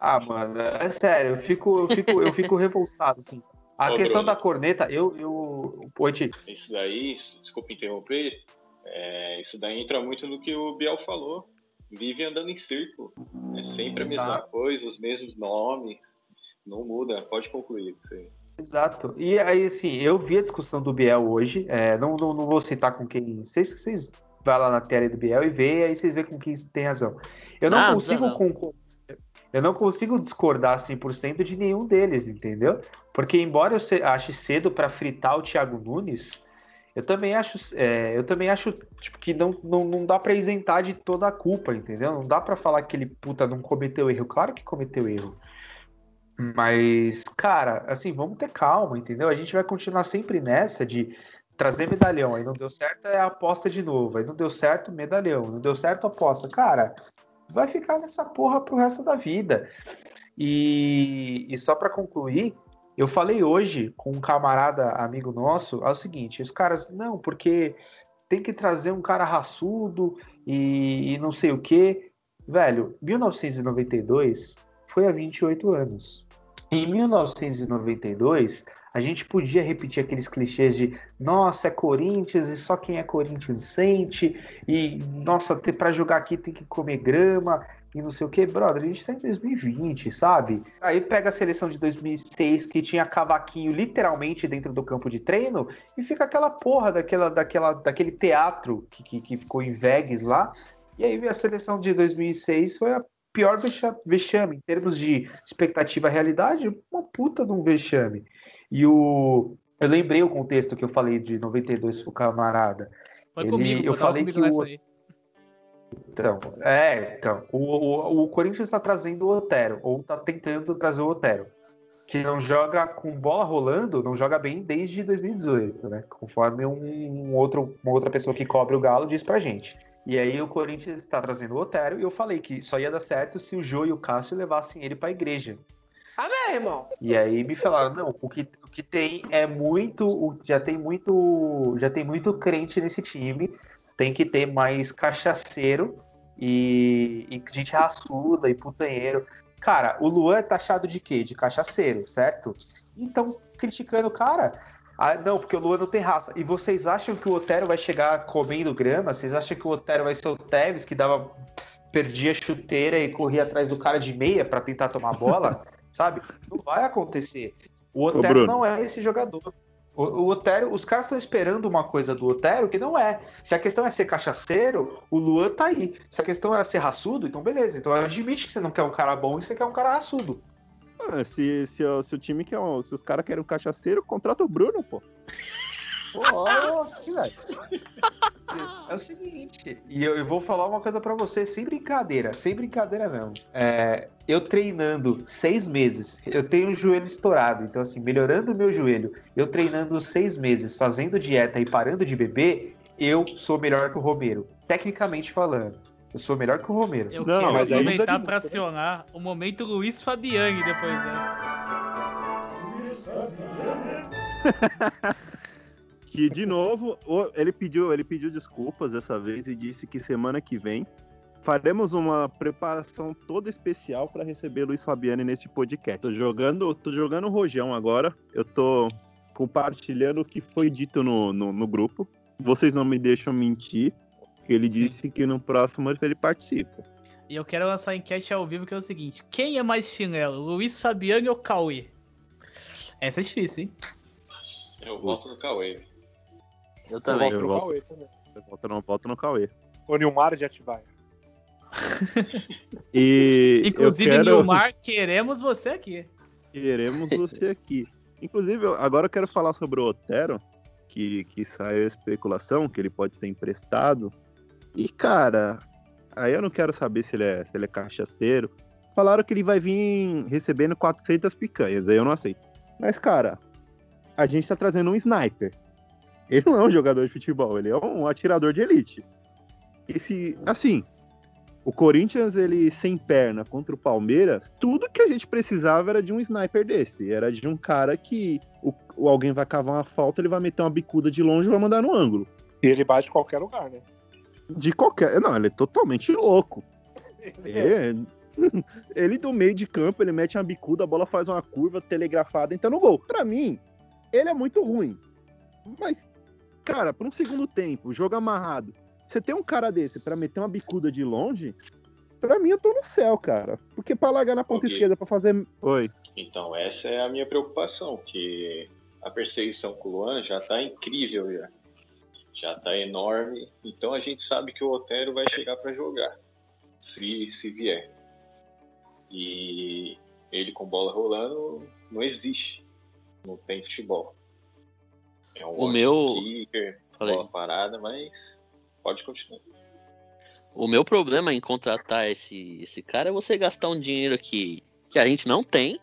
Ah, mano, é sério, eu fico, eu fico, eu fico revoltado, assim. A Ô, questão Bruno. da corneta, eu. eu... Oi, Tito. Isso daí, desculpa interromper, é, isso daí entra muito no que o Biel falou. Vive andando em círculo. É sempre a mesma Exato. coisa, os mesmos nomes. Não muda. Pode concluir. Exato. E aí, assim, eu vi a discussão do Biel hoje. é, não, não, não vou citar com quem. Vocês, vocês vão lá na tela do Biel e vê, aí vocês veem com quem tem razão. Eu não Não, consigo não. concor- Eu não consigo discordar 100% de nenhum deles, entendeu? Porque, embora eu ache cedo para fritar o Thiago Nunes, eu também acho, é, eu também acho tipo, que não, não, não dá para isentar de toda a culpa, entendeu? Não dá para falar que ele puta não cometeu erro. Claro que cometeu erro. Mas, cara, assim, vamos ter calma, entendeu? A gente vai continuar sempre nessa de trazer medalhão. Aí não deu certo, é aposta de novo. Aí não deu certo, medalhão. Não deu certo, aposta. Cara, vai ficar nessa porra pro resto da vida. E, e só para concluir, eu falei hoje com um camarada amigo nosso, é o seguinte, os caras, não, porque tem que trazer um cara raçudo e, e não sei o quê. Velho, 1992 foi há 28 anos. Em 1992, a gente podia repetir aqueles clichês de nossa, é Corinthians e só quem é Corinthians sente, e nossa, para jogar aqui tem que comer grama e não sei o que, brother, a gente tá em 2020, sabe? Aí pega a seleção de 2006 que tinha cavaquinho literalmente dentro do campo de treino e fica aquela porra daquela, daquela, daquele teatro que, que, que ficou em Vegas lá. E aí a seleção de 2006 foi a pior vexa- vexame em termos de expectativa e realidade, uma puta de um vexame. E o eu lembrei o contexto que eu falei de 92 pro camarada. Foi Ele- comigo, eu falei comigo que o- aí. Então, é, então, o, o, o Corinthians está trazendo o Otero, ou está tentando trazer o Otero, que não joga com bola rolando, não joga bem desde 2018, né? Conforme um, um outro, uma outra pessoa que cobre o Galo diz pra gente. E aí o Corinthians está trazendo o Otero, e eu falei que só ia dar certo se o Jô e o Cássio levassem ele pra igreja. Amém, irmão. E aí me falaram, não, o que, o que tem é muito, já tem muito, já tem muito crente nesse time, tem que ter mais cachaceiro e, e gente raçuda e putanheiro. Cara, o Luan é taxado de quê? De cachaceiro, certo? Então, criticando o cara. Ah, não, porque o Luan não tem raça. E vocês acham que o Otero vai chegar comendo grama? Vocês acham que o Otero vai ser o Tevez que dava perdia a chuteira e corria atrás do cara de meia pra tentar tomar bola? (laughs) sabe? Não vai acontecer. O Otero não é esse jogador. O, o Otero, os caras estão esperando uma coisa do Otero que não é. Se a questão é ser cachaceiro, o Luan tá aí. Se a questão era ser raçudo, então beleza. Então admite que você não quer um cara bom e você quer um cara raçudo. Ah, se, se, o- se o time quer um, se os caras querem um cachaceiro, contrata o Bruno, pô. É o seguinte, e eu, eu vou falar uma coisa pra você, sem brincadeira, sem brincadeira mesmo. É, eu treinando seis meses, eu tenho o joelho estourado, então assim, melhorando o meu joelho, eu treinando seis meses, fazendo dieta e parando de beber, eu sou melhor que o Romero, tecnicamente falando. Eu sou melhor que o Romero. Eu Não, quero mas aí aproveitar desanima, pra acionar o momento Luiz Fabiani depois, né? Que de novo, ele pediu, ele pediu desculpas dessa vez e disse que semana que vem faremos uma preparação toda especial para receber Luiz Fabiani nesse podcast. Tô jogando, tô jogando o rojão agora. Eu tô compartilhando o que foi dito no, no, no grupo. Vocês não me deixam mentir. Ele disse que no próximo ele participa. E eu quero lançar a enquete ao vivo que é o seguinte: quem é mais chinelo, Luiz Fabiani ou Cauê? Essa é difícil, hein? Eu voto no Cauê. Eu também. Eu Eu volto, Cauê também. eu volto, no, volto no Cauê. O Nilmar de Atibaia. (laughs) E Inclusive, eu quero... Nilmar, queremos você aqui. Queremos (laughs) você aqui. Inclusive, agora eu quero falar sobre o Otero, que, que saiu a especulação que ele pode ser emprestado. E, cara, aí eu não quero saber se ele é, se ele é cachaceiro. Falaram que ele vai vir recebendo 400 picanhas, aí eu não aceito. Mas, cara, a gente tá trazendo um sniper. Ele não é um jogador de futebol, ele é um atirador de elite. Esse, assim, o Corinthians, ele sem perna contra o Palmeiras, tudo que a gente precisava era de um sniper desse. Era de um cara que o, o alguém vai cavar uma falta, ele vai meter uma bicuda de longe e vai mandar no ângulo. E ele bate em qualquer lugar, né? De qualquer. Não, ele é totalmente louco. (laughs) É, ele do meio de campo, ele mete uma bicuda, a bola faz uma curva telegrafada, entra no gol. Pra mim, ele é muito ruim. Mas, cara, pra um segundo tempo, jogo amarrado, você tem um cara desse pra meter uma bicuda de longe, pra mim eu tô no céu, cara. Porque pra largar na ponta Ok. esquerda pra fazer. Oi. Então, essa é a minha preocupação, que a perseguição com o Luan já tá incrível já. Já tá enorme. Então a gente sabe que o Otero vai chegar para jogar, se, se vier. E ele com bola rolando não existe. Não tem futebol. É um O meu- kicker, bola parada, mas pode continuar. O meu problema em contratar esse, esse cara é você gastar um dinheiro que, que a gente não tem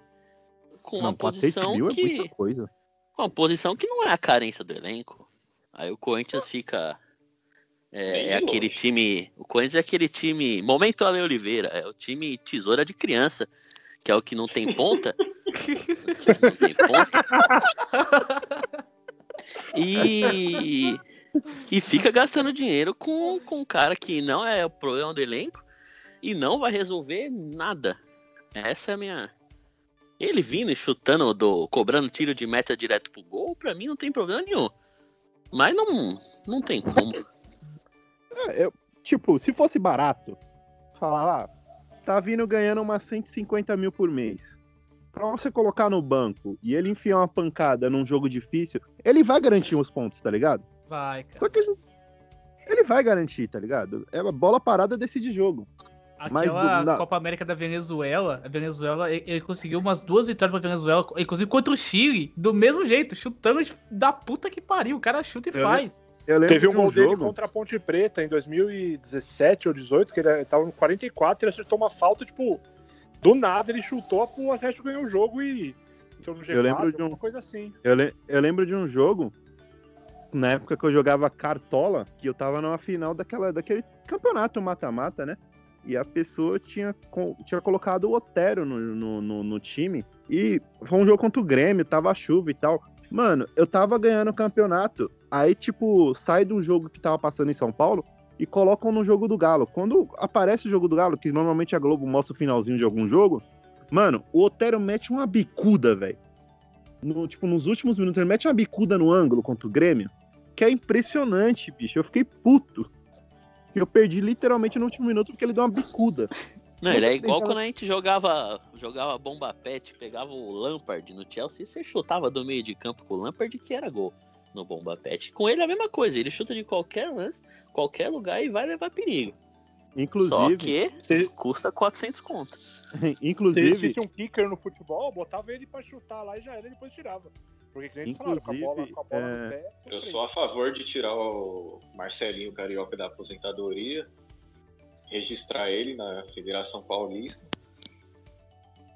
com uma Não, 400 posição mil é que. muita coisa. uma posição que não é a carência do elenco. Aí o Corinthians fica. É, é aquele time. O Corinthians é aquele time. Momento Ale Oliveira. É o time tesoura de criança. Que é o que não tem ponta. (laughs) o que não tem ponta. (laughs) E. (laughs) E fica gastando dinheiro com, com um cara que não é o problema do elenco e não vai resolver nada. Essa é a minha. Ele vindo e chutando, do, cobrando tiro de meta direto pro gol, pra mim não tem problema nenhum. Mas não, não tem como. É, eu- tipo, se fosse barato, falar, ah, tá vindo ganhando umas 150 mil por mês. Pra você colocar no banco e ele enfiar uma pancada num jogo difícil, ele vai garantir os pontos, tá ligado? Vai, cara. Só que ele vai garantir, tá ligado? É a bola parada decide jogo. Aquela do- na- Copa América da Venezuela, a Venezuela, ele, ele conseguiu umas duas vitórias pra Venezuela, inclusive contra o Chile, do mesmo jeito, chutando da puta que pariu. O cara chuta e Eu faz. Eu lembro Teve um gol dele contra a Ponte Preta em 2017 ou 18, que ele tava no 44, ele acertou uma falta, tipo, do nada ele chutou, o Atlético ganhou o jogo e entrou no G4, Eu lembro de um- coisa assim. Eu, le- eu lembro de um jogo, na época que eu jogava cartola, que eu tava numa final daquela, daquele campeonato mata-mata, né? E a pessoa tinha, tinha colocado o Otero no, no, no- no time. E foi um jogo contra o Grêmio, tava chuva e tal. Mano, eu tava ganhando o campeonato. Aí, tipo, sai um jogo que tava passando em São Paulo e colocam no jogo do Galo. Quando aparece o jogo do Galo, que normalmente a Globo mostra o finalzinho de algum jogo, mano, o Otero mete uma bicuda, velho no, tipo, nos últimos minutos, ele mete uma bicuda no ângulo contra o Grêmio, que é impressionante, bicho. Eu fiquei puto. Eu perdi literalmente no último minuto porque ele deu uma bicuda. Não, ele é igual quando a gente jogava, jogava bomba pet, pegava o Lampard no Chelsea, você chutava do meio de campo com o Lampard que era gol no bomba pet. Com ele é a mesma coisa, ele chuta de qualquer lance, qualquer lugar e vai levar perigo. Só Inclusive, que (laughs) Se- custa 400 contas. Se inclusive, existisse um kicker no futebol, botava ele pra chutar lá e já era, e depois tirava. Porque que nem eles falaram, com a bola, com a bola é, no pé. Eu sou a favor de tirar o Marcelinho Carioca da aposentadoria, registrar ele na Federação Paulista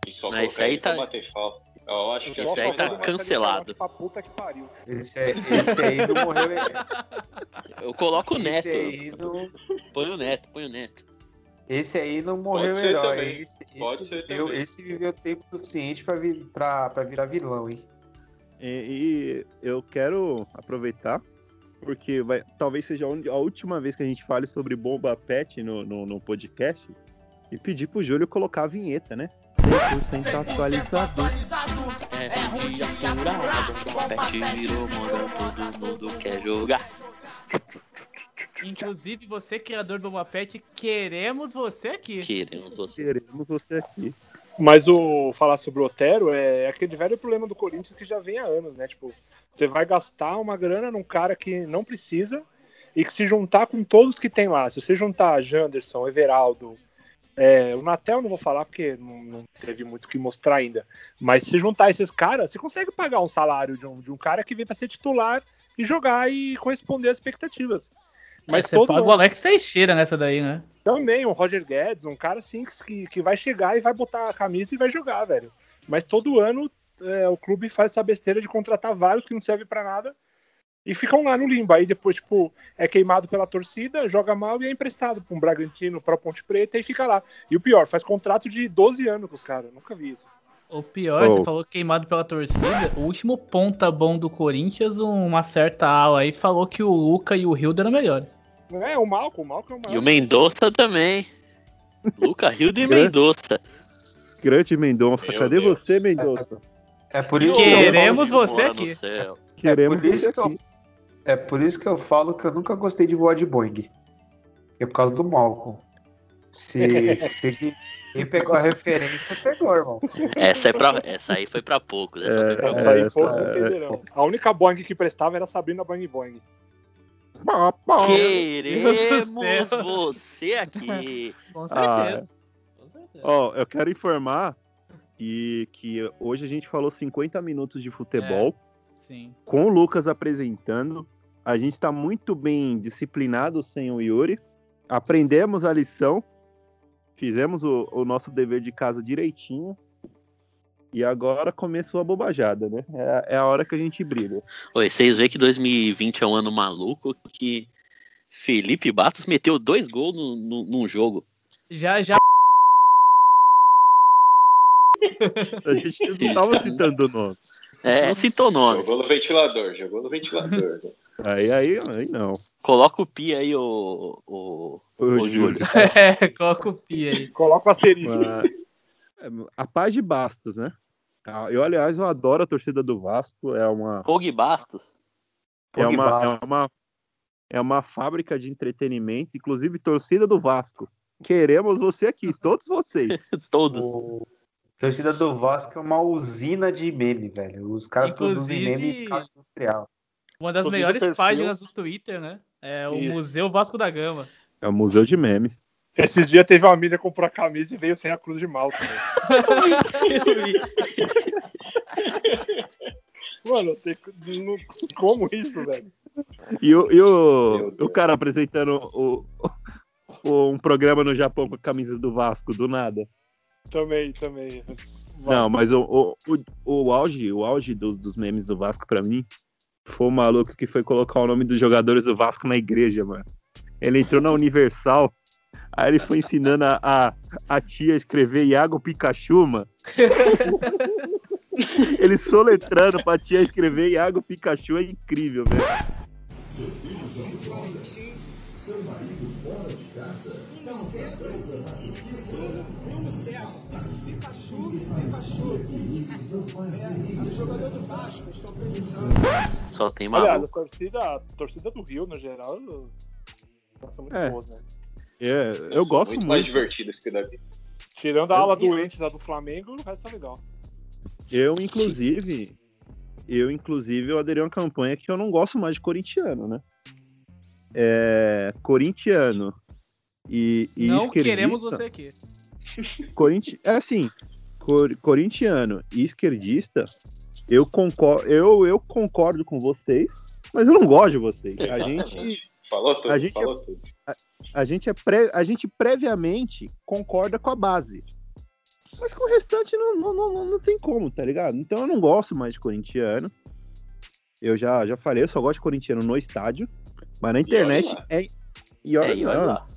e só Mas colocar esse aí ele pra tá- bater falta. Eu acho que Esse é aí tá cancelado. Pra puta que pariu. Esse, aí- esse aí não morreu. (laughs) Eu coloco o Neto. Aí não, Põe o Neto, põe o Neto. esse aí não morreu Pode ser herói. também. Esse, Pode esse viveu, também. esse viveu tempo suficiente pra, vir, pra, pra virar vilão, hein? e, e eu quero aproveitar, porque vai, talvez seja a última vez que a gente fale sobre bomba pet no, no, no podcast, e pedir pro Júlio colocar a vinheta, né? 100% atualizado. É um dia furado, bomba pet virou moda, todo mundo quer jogar. Inclusive, você, criador do Bomba Pet, queremos você aqui. Queremos você. Queremos você aqui. Mas o falar sobre o Otero é aquele velho problema do Corinthians que já vem há anos, né? Tipo, você vai gastar uma grana num cara que não precisa e que se juntar com todos que tem lá, se você juntar Janderson, Everaldo, é, o Natel não vou falar porque não, não teve muito o que mostrar ainda, mas se juntar esses caras, você consegue pagar um salário de um, de um cara que vem para ser titular e jogar e corresponder às expectativas. Mas você todo paga ano- o Alex Teixeira nessa daí, né? também, um Roger Guedes, um cara assim que, que vai chegar e vai botar a camisa e vai jogar, velho. Mas todo ano é, o clube faz essa besteira de contratar vários que não servem pra nada e ficam lá no limbo. Aí depois, tipo, é queimado pela torcida, joga mal e é emprestado pra um Bragantino, pra Ponte Preta e fica lá. E o pior, faz contrato de 12 anos com os caras. Nunca vi isso. O pior, Oh. você falou queimado pela torcida. O último ponta bom do Corinthians, uma certa ala aí, falou que o Luca e o Hildo eram melhores. É, o Malco, o Malco é o E o Mendonça também. Luca Hildo e. Mendonça. (laughs) Grande Mendonça. Meu Cadê Deus. você, Mendonça? É por isso que eu Queremos falo- você aqui. Queremos é por isso você que eu, aqui. É por isso que eu falo que eu nunca gostei de voar de Boeing. É por causa do Malcolm. Se, (laughs) se quem pegou a referência, pegou, irmão. Essa, é pra, essa aí foi pra poucos. Essa foi pra Essa poucos. aí, essa- poucos é- entenderão. A única Boeing que prestava era a Sabrina Boing Boing. Queremos (laughs) você aqui. (laughs) Com certeza. Com certeza. Ó, eu quero informar que, que hoje a gente falou 50 minutos de futebol, Sim. com o Lucas apresentando. A gente está muito bem disciplinado sem o Yuri. Aprendemos a lição. Fizemos o, o nosso dever de casa direitinho. E agora começou a bobajada, né? É, é a hora que a gente brilha. Oi, vocês veem que 2020 é um ano maluco que Felipe Bastos meteu dois gols no, no- num jogo. Já, já. (laughs) A gente não tava citando o nome. É, citou nome. Jogou no ventilador, jogou no ventilador. né? Aí, aí, aí não. Coloca o pi aí, o, o, Ô, o Júlio. (laughs) É, coloca o pi aí. Coloca o asterisco. É, a paz de Bastos, né? Ah, Eu, aliás, eu adoro a torcida do Vasco. É uma, Pog Bastos. é uma, é uma, é uma fábrica de entretenimento, inclusive torcida do Vasco. Queremos você aqui, todos vocês. (laughs) Todos. O torcida do Vasco é uma usina de meme, velho. Os caras produzem Inclusive- meme em escala industrial. Uma das melhores perfil- páginas do Twitter, né? É o Isso. Museu Vasco da Gama. É o museu de memes. Esses dias teve uma amiga que comprou a camisa e veio sem a cruz de malta. velho. (laughs) Mano, tem... não- como isso, velho? E, o, e o, o cara apresentando o, o- um programa no Japão com a camisa do Vasco, do nada. Também, também. Não, mas o, o, o, o auge, o auge dos, dos memes do Vasco pra mim foi o maluco que foi colocar o nome dos jogadores do Vasco na igreja, mano. Ele entrou na Universal, aí ele foi ensinando a, a, a tia a escrever Iago Pikachu, mano. (laughs) ele soletrando pra tia escrever Iago Pikachu é incrível, velho. Só tem Aliás, a maluco. torcida, a torcida do Rio, no geral, são muito É. boas, né? É, eu gosto muito mais muito. esse que daqui. Tirando a ala doente da do Flamengo, o resto tá legal. Eu, inclusive, eu, inclusive, eu aderi a uma campanha que eu não gosto mais de corintiano, né? É, corintiano e, e Não queremos você aqui. Corinti... É assim, cor- corintiano e esquerdista, eu concordo, eu, eu concordo com vocês, mas eu não gosto de vocês. A gente, Falou tudo, A gente falou tudo. a gente, é pré- a gente previamente concorda com a base. Mas com o restante não, não, não, não- tem como, tá ligado? Então eu não gosto mais de corintiano. Eu já, já falei, eu só gosto de corintiano no estádio. Mas na internet lá. é. E olha, É, e olha não,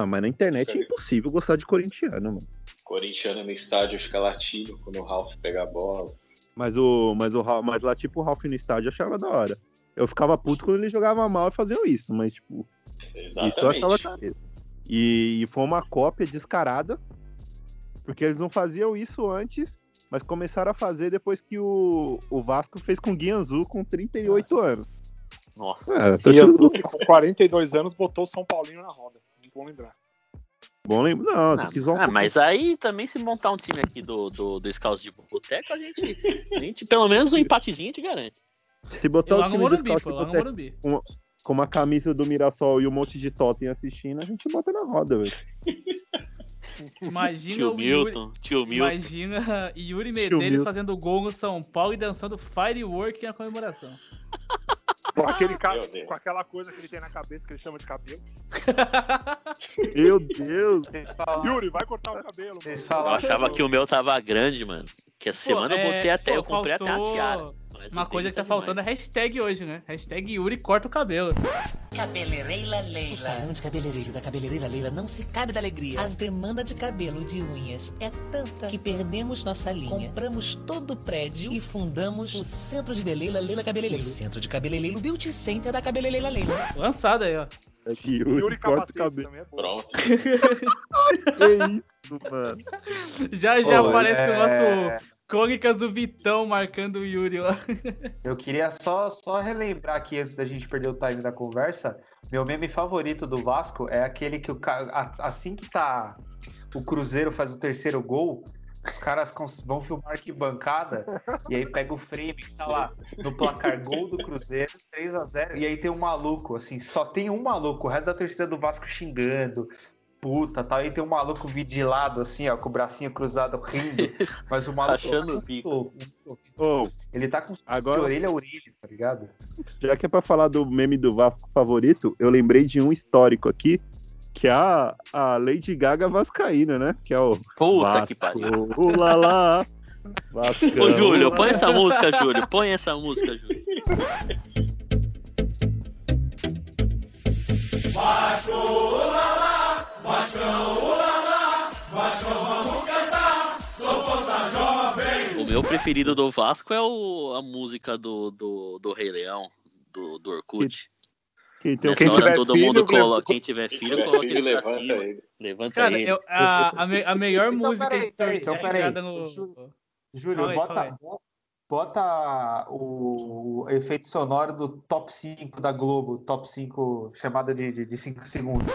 não, mas na internet é impossível gostar de corintiano, mano. Corintiano no estádio fica latindo quando o Ralf pega a bola. Mas o. Mas o mas lá, tipo, o Ralph no estádio eu achava da hora. Eu ficava puto quando ele jogava mal e faziam isso, mas, tipo, Exatamente. isso eu achava cabeça. E, e foi uma cópia descarada, porque eles não faziam isso antes, mas começaram a fazer depois que o, o Vasco fez com o Guianzu com 38 anos. Nossa. É, que com 42 anos botou o São Paulinho na roda. Muito bom lembrar. Bom lembrar. Não, Ah, tem que um ah, mas aí também se montar um time aqui do, do, do Scouts de Boteco, a gente, a gente pelo menos um empatezinho te garante. Se botar o no time do Morumbi, Scout pô, lá no Boteco Morumbi. com, com uma camisa do Mirassol e um monte de totem assistindo, a gente bota na roda, velho. (laughs) Imagina Tio o Yuri, Milton, tio Milton. imagina (laughs) Yuri Medeiros Milton. fazendo gol no São Paulo e dançando Firework na comemoração. (laughs) Com, aquele ca- com aquela coisa que ele tem na cabeça que ele chama de cabelo. (laughs) Meu Deus! Yuri, vai cortar o cabelo. Eu achava que o meu tava grande, mano. Que essa semana eu é, botei até, pô, eu comprei até a faltou tiara. Mas Uma o coisa que tá demais. faltando é hashtag hoje, né? Hashtag Yuri corta o cabelo. Cabeleireira Leila. O salão de cabeleireiro da cabeleireira Leila não se cabe da alegria. As demandas de cabelo e de unhas é tanta que perdemos nossa linha. Compramos todo o prédio e fundamos o Centro de Beleza Leila Cabeleireiro. O Centro de Cabeleireiro Beauty Center da Cabeleireira Leila. Lançado aí, ó. É que Yuri, corta o cabelo. Pronto. (laughs) Que isso, mano. Já já Pô, aparece o é- nosso Crônicas do Vitão marcando o Yuri lá. (laughs) Eu queria só, só relembrar aqui, antes da gente perder o time da conversa, meu meme favorito do Vasco é aquele que o cara, assim que tá o Cruzeiro faz o terceiro gol, os caras vão filmar arquibancada e aí pega o frame que tá lá no placar gol do Cruzeiro, 3 a 0 e aí tem um maluco, assim, só tem um maluco, o resto da torcida do Vasco xingando, puta, tal, aí tem um maluco vigilado, assim, ó, com o bracinho cruzado rindo, mas o maluco (laughs) Rachando o bico. Ô, ele tá com Agora- de orelha a orelha, tá ligado? já que é pra falar do meme do Vasco favorito, eu lembrei de um histórico aqui, que é a, a Lady Gaga Vascaína, né? Que é o Puta Vasco, que pariu. Ulala, (laughs) Vascão, Ô, Júlio, põe essa música, Júlio. Põe essa música, Júlio. O meu preferido do Vasco é o, a música do, do, do Rei Leão, do, do Orkut. Quem tem- Nessa quem hora tiver todo filho, mundo coloca. Quem tiver Quem filho, tiver coloca filho, ele levanta cima. ele. Levanta Cara, ele. eu- a, a, me- a melhor Então, música peraí, peraí, então, peraí. criada no. Júlio, bota, bota o, o efeito sonoro do top 5 da Globo, top 5 chamada de 5 segundos.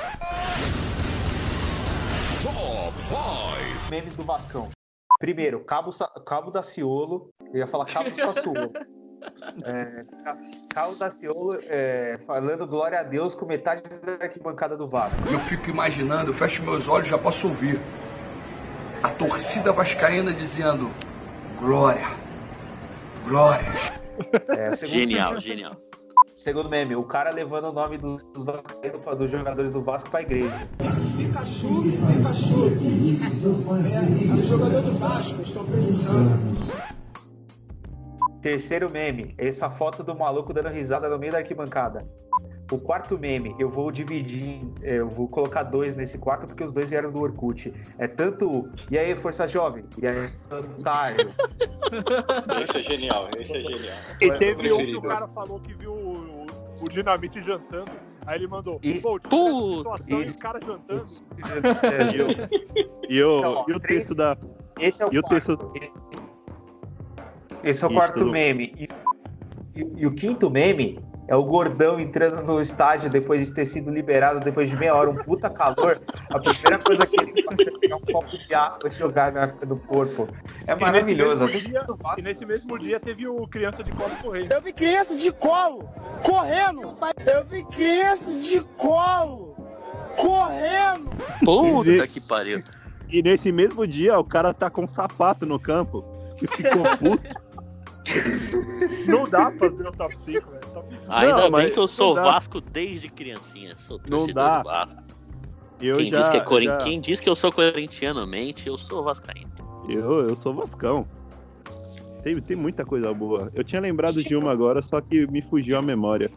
Memes do Vascão. Primeiro, Cabo, Sa- Cabo da Ciolo. Eu ia falar Cabo Sassuolo. (laughs) É, Ca- Cabo da Ciolo é, falando glória a Deus com metade da arquibancada do Vasco. Eu fico imaginando, eu fecho meus olhos e já posso ouvir. A torcida vascaína dizendo: Glória, Glória. É, o segundo- Genial, genial. Segundo meme, o cara levando o nome dos, pra- dos jogadores do Vasco pra igreja. Pikachu, Pikachu. É, o jogador do Vasco, estou precisando. Terceiro meme, essa foto do maluco dando risada no meio da arquibancada. O quarto meme, eu vou dividir, eu vou colocar dois nesse quarto porque os dois vieram do Orkut. É tanto. E aí, Força Jovem? E aí, otário? Esse é genial, esse é genial. E teve um que o cara falou que viu o, o, o Dinamite jantando. Aí ele mandou, Isso. pô, tive essa Puta. situação e Isso. o cara jantando. E o, e Então, ó, e o três- texto da. Esse é o E o quarto. texto. Esse é o Isso, quarto tudo. meme. E, e- e o quinto meme é o gordão entrando no estádio depois de ter sido liberado depois de meia hora, um puta calor. A primeira coisa que ele faz é pegar um copo de água e jogar na do corpo. É E nesse maravilhoso. dia- E nesse mesmo dia teve o Criança de Colo Correio. Eu vi criança de colo, correndo. Eu vi criança de colo, correndo. Puta que pariu. E nesse mesmo dia, o cara tá com um sapato no campo. Que ficou puto. (laughs) Não dá pra ver o top 5, velho. Top 5. Ainda Não, bem que eu sou não. Vasco desde criancinha. Sou Não torcedor dá. do Vasco. Eu Quem, já, diz que é corin... já- Quem diz que eu sou corintianamente, eu sou vascaíno. Eu, eu sou Vascão. Tem, tem muita coisa boa. Eu tinha lembrado de uma agora, só que me fugiu a memória.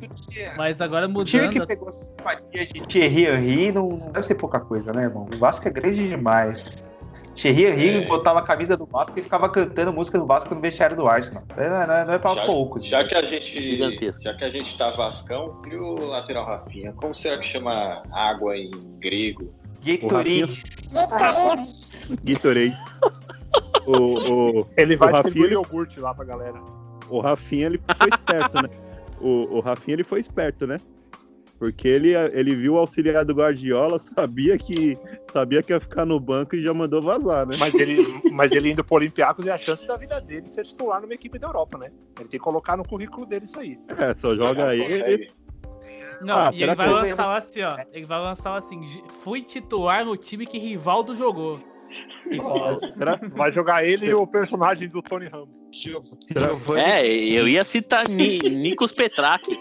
Mas agora O time que mudando. pegou simpatia de Thierry Henry não não deve ser pouca coisa, né, irmão? O Vasco é grande demais. Thierry Henry É. botava a camisa do Vasco e ficava cantando música do Vasco no vestiário do Arsenal. Não é, não é, não é pra Já, poucos. já que a gente. Gigantesco. Já que a gente tá Vascão, e o lateral Rafinha? Como será que chama água em grego? Gatorade. Gatorade. O, o, Ele vai o Rafinha, iogurte lá pra galera. o Rafinha, ele foi esperto, né? O, o Rafinha, ele foi esperto, né? Porque ele, ele viu o auxiliar do Guardiola, (laughs) sabia que, sabia que ia ficar no banco e já mandou vazar, né? Mas ele, mas ele indo pro Olympiacos é a chance da vida dele de ser titular numa equipe da Europa, né? Ele tem que colocar no currículo dele isso aí. É, só joga aí. Consegue. Não, Ah, e ele vai lançar assim, ó. Ele vai lançar assim: "Gi- fui titular no time que Rivaldo jogou. Será, Vai jogar ele e o personagem do Tony Ramos. É, eu ia citar Ni, Nikos Petrakis.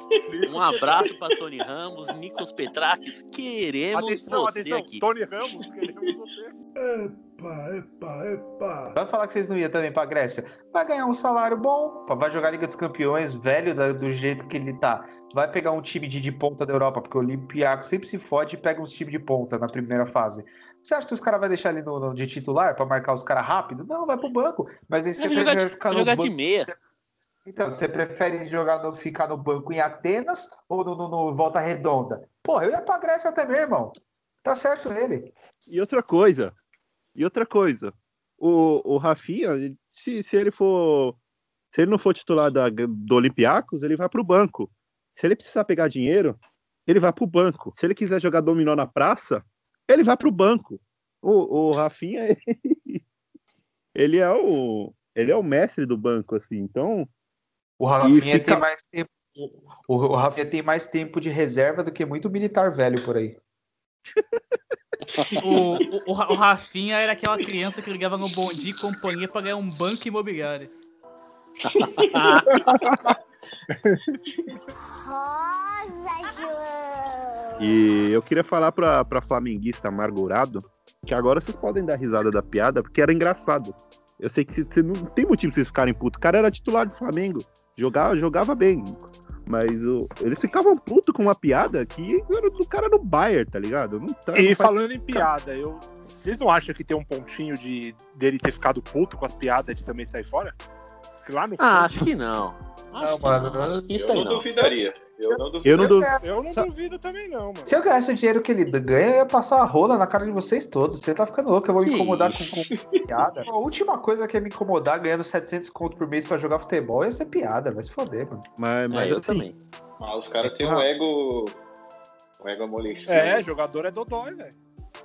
Um abraço pra Tony Ramos, Nikos Petrakis. Queremos Atenção, você atenção, aqui. Tony Ramos, queremos você. Epa, epa, epa. Vai falar que vocês não iam também pra Grécia. Vai ganhar um salário bom, vai jogar Liga dos Campeões, velho do jeito que ele tá. Vai pegar um time de, de ponta da Europa, porque o Olympiacos sempre se fode e pega uns times de ponta na primeira fase. Você acha que os caras vão deixar ele no, no- de titular pra marcar os caras rápido? Não, vai pro banco. Mas aí você Vai jogar prefere de- ficar no jogar de banco- meia. Então, você prefere jogar no, ficar no banco em Atenas ou no, no- no Volta Redonda? Porra, eu ia pra Grécia também, irmão. Tá certo ele. E outra coisa, e outra coisa, o, o Rafinha, se, se ele for. Se ele não for titular da, do Olympiacos, ele vai pro banco. Se ele precisar pegar dinheiro, ele vai pro banco. Se ele quiser jogar dominó na praça, ele vai pro banco. O, o Rafinha, ele, (laughs) ele é o. Ele é o mestre do banco, assim. Então. O Rafinha fica- tem mais tempo. O, o Rafinha tem mais tempo de reserva do que muito militar velho por aí. O, o, o Ra- o Rafinha era aquela criança que ligava no Bom Dia e Companhia pra ganhar um banco imobiliário. (laughs) E eu queria falar pra, pra flamenguista amargurado que agora vocês podem dar risada da piada, porque era engraçado. Eu sei que você você não tem motivo pra vocês ficarem putos. O cara era titular do Flamengo. Jogava, jogava bem. Mas o- eles ficavam putos com uma piada que era do cara no Bayern, tá ligado? Não tá, não E faz- falando em piada, eu, vocês não acham que tem um pontinho de dele ter ficado puto com as piadas de também sair fora? Que Lá no Ah, acho que não. Acho Não, mano, não. Acho que isso Eu aí não não. duvidaria. Eu não duvidaria. Eu não duvido. Eu não duvido também, não, mano. Se eu ganhasse o dinheiro que ele ganha, eu ia passar a rola na cara de vocês todos. Você tá ficando louco, eu vou me incomodar com, isso? com piada. A última coisa que ia me incomodar ganhando 700 conto por mês pra jogar futebol ia ser piada, vai se foder, mano. Mas, mas É, eu assim, também. Mas os caras têm um ego. Um ego amolecido. É, jogador é dodói, velho.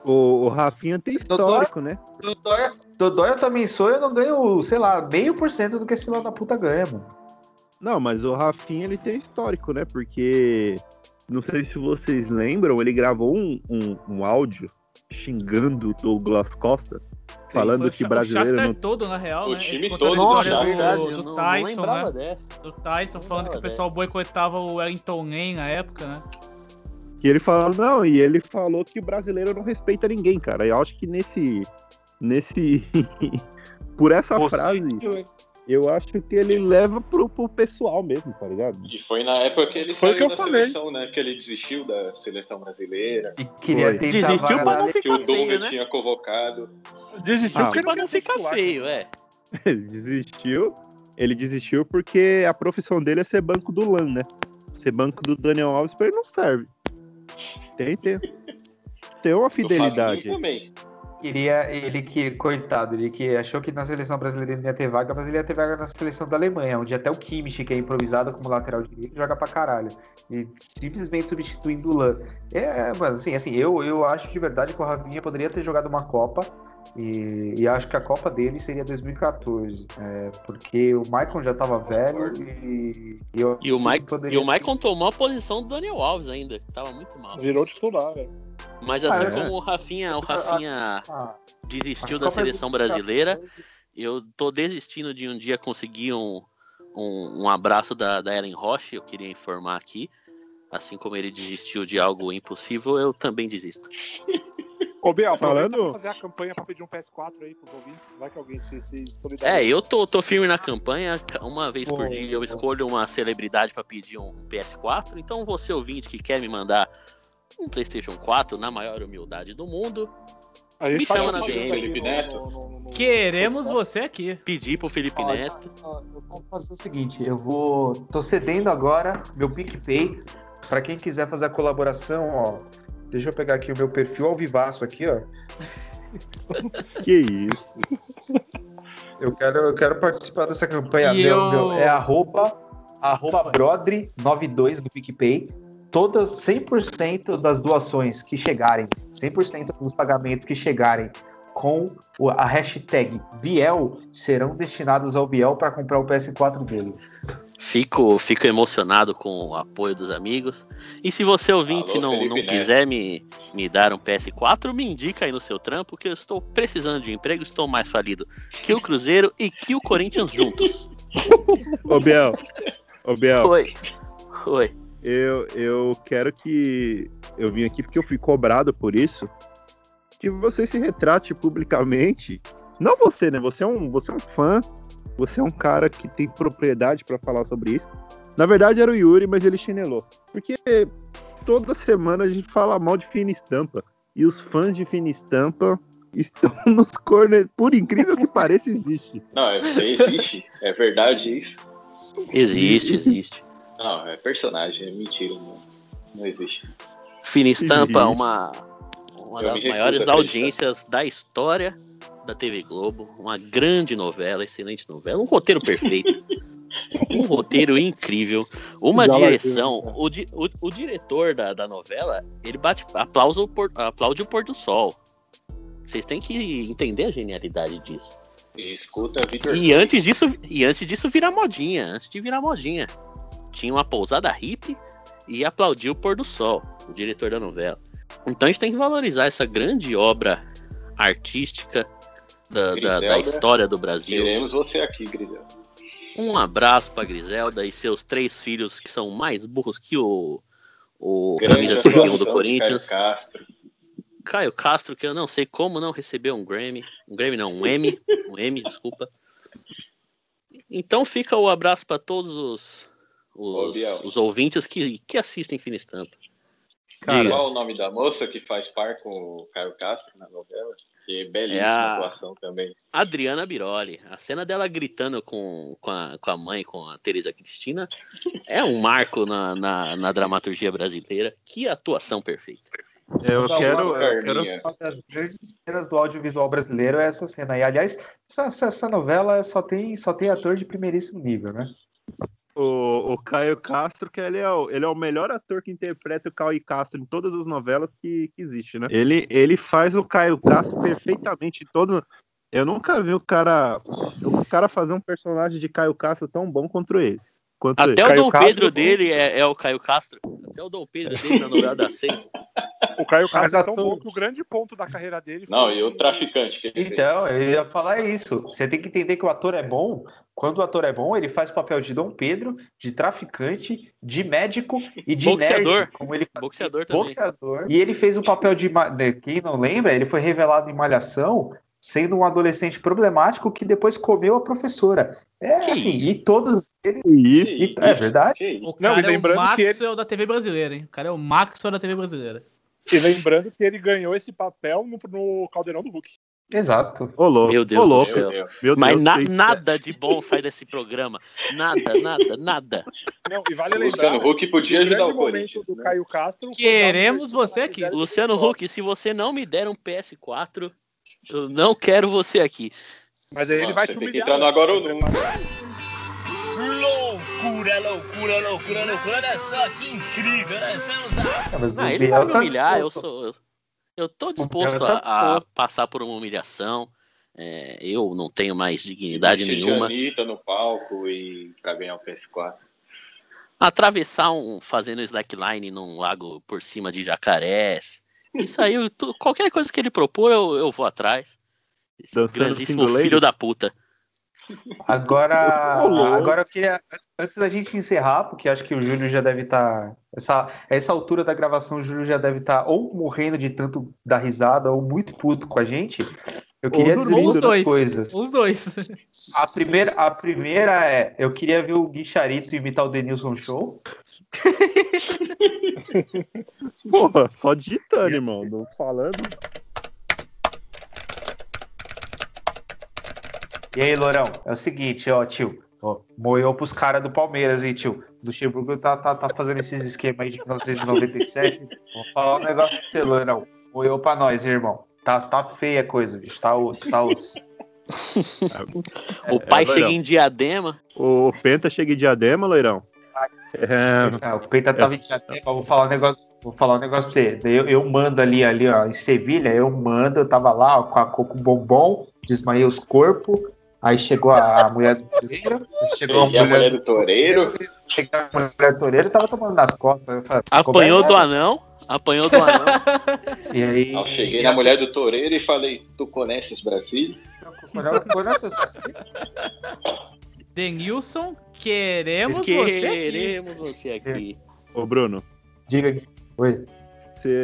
o, o Rafinha tem histórico, né? Dodói, Dodói eu também sou, eu não ganho, sei lá, meio por cento do que esse filho da puta ganha, mano. Não, mas o Rafinha ele tem histórico, né? Porque não sei se vocês lembram, ele gravou um, um, um áudio xingando o Douglas Costa, falando Foi que o brasileiro Shakhtar não. todo, na real, O né? time Ele contou todo a do história Shakhtar, do, verdade, do eu não, não Tyson, né? dessa. Do Tyson falando que o pessoal dessa. boicotava o Wellington Nen na época, né? E ele falou, não, e ele falou que o brasileiro não respeita ninguém, cara. Eu acho que nesse. Nesse. (laughs) Por essa frase, eu acho que ele leva pro, pro pessoal mesmo, tá ligado? E foi na época que ele Foi que eu da falei. seleção, né? Que ele desistiu da seleção brasileira. E queria Foi. tentar Desistiu pra não Le- Que ficar o Dunga feio, né? tinha convocado. Desistiu Ah. porque Pra não ficar feio, é. (laughs) Ele desistiu. Ele desistiu porque a profissão dele é ser banco do LAN, né? Ser banco do Daniel Alves pra ele não serve. Tem, tem. Tem uma (laughs) fidelidade. Também. Queria ele que, coitado, ele que achou que na seleção brasileira ele não ia ter vaga, mas ele ia ter vaga na seleção da Alemanha, onde até o Kimmich, que é improvisado como lateral direito, joga pra caralho. E simplesmente substituindo o Lan. É, mano, assim, assim eu, eu acho de verdade que o Rafinha poderia ter jogado uma Copa. E, e acho que a Copa dele seria 2014. é, porque o Maicon já tava velho e, e eu E o, acho que Mike, poderia- e o Maicon tomou a posição do Daniel Alves ainda, que tava muito mal. Virou titular, velho. Mas assim Ah, é? como o Rafinha, o Rafinha Ah, desistiu a da é seleção 2014. brasileira, eu tô desistindo de um dia conseguir um, um, um abraço da, da Ellen Roche, eu queria informar aqui. Assim como ele desistiu de algo impossível, eu também desisto. Ô, Biel, Falando- fazer a campanha pra pedir um PS4 aí pros ouvintes. Vai que alguém se, se solidariza. É, eu tô, tô firme na campanha. Uma vez por dia eu escolho uma celebridade pra pedir um PS4. Então, você ouvinte que quer me mandar um PlayStation 4 na maior humildade do mundo, A gente me chama na DM. aí Felipe Neto. no- no- no- Queremos você aqui. pedir pro Felipe Ó, Neto. ó, eu vou fazer o seguinte, eu vou. tô cedendo agora meu PicPay para quem quiser fazer a colaboração, ó. Deixa eu pegar aqui o meu perfil ao vivaço aqui, ó. (laughs) Que isso. Eu quero, eu quero participar dessa campanha. E Meu, eu- meu, é arroba, arroba Brodre92 do PicPay. Todas 100% das doações que chegarem, 100% dos pagamentos que chegarem com o- a hashtag Biel serão destinados ao Biel para comprar o PS4 dele. Fico, fico emocionado com o apoio dos amigos. E se você ouvinte Alô, não, Felipe não quiser me, me dar um PS4, me indica aí no seu trampo que eu estou precisando de emprego, estou mais falido que o Cruzeiro e que o Corinthians juntos. Ô, Biel. Ô, Biel. Oi. Oi. Eu, eu quero que. Eu vim aqui porque eu fui cobrado por isso. que você se retrate publicamente. Não você, né? Você é um, você é um fã, você é um cara que tem propriedade pra falar sobre isso. Na verdade era o Yuri, mas ele chinelou. Porque toda semana a gente fala mal de fina estampa. E os fãs de fina estampa estão (laughs) nos corners. Por incrível que pareça, existe. Não, é, existe. É verdade isso. Existe, existe. Não, é personagem, é mentira. Não, não existe. Fina Estampa, Existe. uma, uma Eu das maiores audiências da história da TV Globo. Uma grande novela, excelente novela. Um roteiro perfeito. (laughs) um roteiro incrível. Uma Já direção. O, di- o, o diretor da, da novela, ele bate aplaude o, pôr- aplaude o pôr do sol. Vocês têm que entender a genialidade disso. E escuta Vitor. E antes disso, e antes disso virar modinha, antes de virar modinha. Tinha uma pousada hippie e aplaudiu o pôr do sol, o diretor da novela. Então a gente tem que valorizar essa grande obra artística da, da- da história do Brasil. Queremos você aqui, Griselda. Um abraço pra Griselda e seus três filhos que são mais burros que o, o Grande camisa 31 do Corinthians. Caio Castro. Caio Castro, que eu não sei como não recebeu um Grammy. Um Grammy não, um M. Um M, desculpa. Então fica o abraço para todos os, os, Biel. os ouvintes que, que assistem Fina Estampa. Cara, Diga. qual o nome da moça que faz par com o Caio Castro na novela? Que é belíssima É a- atuação também. Adriana Biroli. A cena dela gritando com, com, a, com a mãe, com a Teresa Cristina, é um marco na, na, na dramaturgia brasileira. Que atuação perfeita. Eu quero, uma eu quero Uma das grandes cenas do audiovisual brasileiro é essa cena. E, aliás, essa, essa- essa novela só tem, só tem ator de primeiríssimo nível, né? O, o Caio Castro, que ele é, o, ele é o melhor ator que interpreta o Caio Castro em todas as novelas que, que existe, né? Ele, ele faz o Caio Castro perfeitamente todo. Eu nunca vi o cara, o cara fazer um personagem de Caio Castro tão bom quanto ele. Quanto Até ele. o Dom Pedro dele é, é o Caio Castro. Até o Dom Pedro dele na novela das seis. O Caio Mas Castro é tão bom que o grande ponto da carreira dele foi. Não, e o traficante fez. Então, eu ia falar isso. Você tem que entender que o ator é bom. Quando o ator é bom, ele faz papel de Dom Pedro, de traficante, de médico e de Boxeador. nerd, como ele faz. Boxeador também. Boxeador. E ele fez o papel de, de quem não lembra, ele foi revelado em Malhação, sendo um adolescente problemático que depois comeu a professora. É Que assim, isso? e todos eles. Isso. e- é verdade? O Não, cara e lembrando é o que ele- Maxwell da TV brasileira, hein? O cara é o Maxwell da TV brasileira. E lembrando que ele ganhou esse papel no, no Caldeirão do Hulk. Exato. Ô, louco. Meu Deus ô, do céu. Meu Mas Deus, na- tem- nada de bom (laughs) sai desse programa. Nada, nada, nada. Não, e vale O Luciano lembrar. Huck podia ajudar o Corinthians. do né? Caio Castro. Queremos você aqui. Luciano Huck, se você não me der um PS4, eu não quero você aqui. Mas aí ele Nossa, vai você te tem que humilhar. entrar no agora ou não. Loucura, loucura, loucura, loucura. Olha só que incrível. Nós estamos a... É, mas Não, o ele vai me tá humilhar, eu sou. Eu, tô disposto tá a, a passar por uma humilhação. É, eu não tenho mais dignidade nenhuma. Anitta no palco e pra ganhar o PS4. Atravessar um. fazendo slackline num lago por cima de jacarés. Isso aí, eu tô- qualquer coisa que ele propor, eu, eu vou atrás. Esse Dançando grandíssimo filho da puta. Agora, agora eu queria, antes da gente encerrar, porque acho que o Júlio já deve estar. essa, essa altura da gravação, o Júlio já deve estar ou morrendo de tanto dar risada, ou muito puto com a gente. Eu queria dizer duas dois. coisas. Os dois. A primeira, a primeira é: eu queria ver o Gui Charito imitar o Denilson Show. (laughs) Porra, só digitando, irmão. Não falando. E aí, Lourão, é o seguinte, ó, tio. Ó, moeu pros caras do Palmeiras, hein, tio. Do Luxemburgo tá, tá, tá fazendo esses esquemas aí de 1997. Vou falar um negócio pra você, Lourão. Moeu pra nós, hein, irmão. Tá, tá feia a coisa, bicho. Tá osso, tá osso. O pai é, chega Loirão. em diadema. O Penta chega em diadema, Leirão. É, É, o Peita tava em diadema, vou falar um negócio, vou falar um negócio pra você. Eu, eu mando ali, ali, ó, em Sevilha, eu mando, eu tava lá ó, com a coco bombom, desmaiei os corpos. Aí chegou a, a mulher do Toreiro, chegou a E a mulher, mulher do toureiro. chegou a mulher do Toreiro, tava tomando nas costas. Falei, Apanhou do é que anão. Apanhou do anão. E aí, Eu cheguei na mulher do toureiro e falei, tu conheces Brasília? Quando essas Denilson, queremos você aqui. Queremos você aqui. Ô, Bruno, Diga aqui. Oi.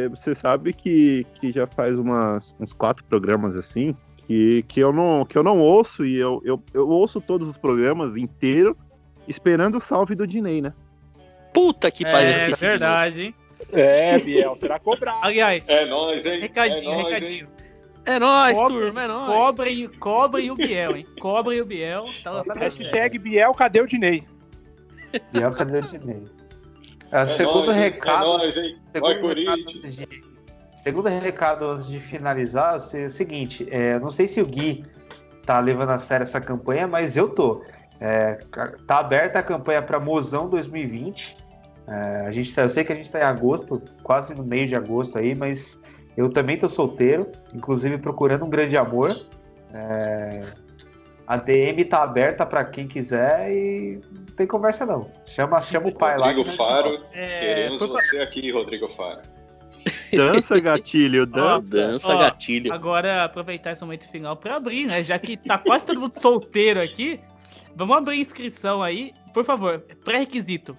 você sabe que, que já faz umas, uns quatro programas assim que, que, eu não, que eu não ouço e eu, eu, eu ouço todos os programas inteiro esperando o salve do Dinei, né? Puta que pariu, É esqueci de verdade, hein? É, Biel, será cobrado. Aliás, É nóis, hein? recadinho, é nóis, recadinho. Hein? É nóis, Cobre- turma, é nóis. Cobrem, cobrem o Biel, hein? Cobrem o Biel. Tá hashtag. Biel, cadê o Dinei? Biel, cadê o Dinei? É, É segundo nóis, hein? recado. É nóis, hein? Vai, Corinthians. Segundo recado antes de finalizar, é o seguinte: é, não sei se o Gui tá levando a sério essa campanha, mas eu tô. É, tá aberta a campanha para Mozão 2020. É, a gente tá- eu sei que a gente está em agosto, quase no meio de agosto aí, mas eu também tô solteiro, inclusive procurando um grande amor. É, a DM tá aberta para quem quiser e não tem conversa não. Chama, chama o pai lá. que Rodrigo Faro, É, queremos você aqui, Rodrigo Faro. (laughs) Dança, gatilho, Ó, dança. Dança, Ó, gatilho. Agora, aproveitar esse momento final pra abrir, né? Já que tá quase todo mundo solteiro aqui, vamos abrir a inscrição aí. Por favor, pré-requisito.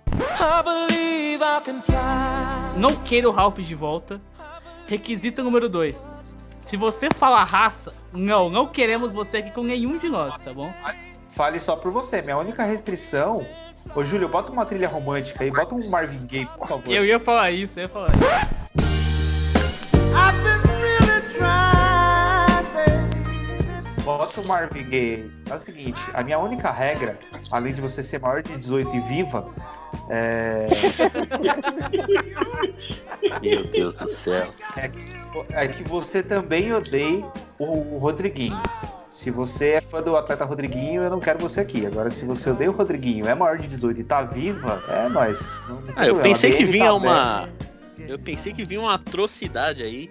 Não queira o Ralph de volta. Requisito número 2. Se você falar raça, não, não queremos você aqui com nenhum de nós, tá bom? Fale só por você. Minha única restrição. Ô, Júlio, bota uma trilha romântica aí, bota um Marvin Gaye, por favor. Eu ia falar isso, eu ia falar isso. Bota o Marvin Gaye. É o seguinte, a minha única regra, além de você ser maior de 18 e viva, é, (laughs) Meu Deus do céu. é que- é que você também odeie o, o Rodriguinho. Se você é fã do atleta Rodriguinho, eu não quero você aqui. Agora, se você odeia o Rodriguinho, é maior de 18 e tá viva, é tem Ah, eu pensei que vinha tá uma. Eu pensei que vinha uma atrocidade aí.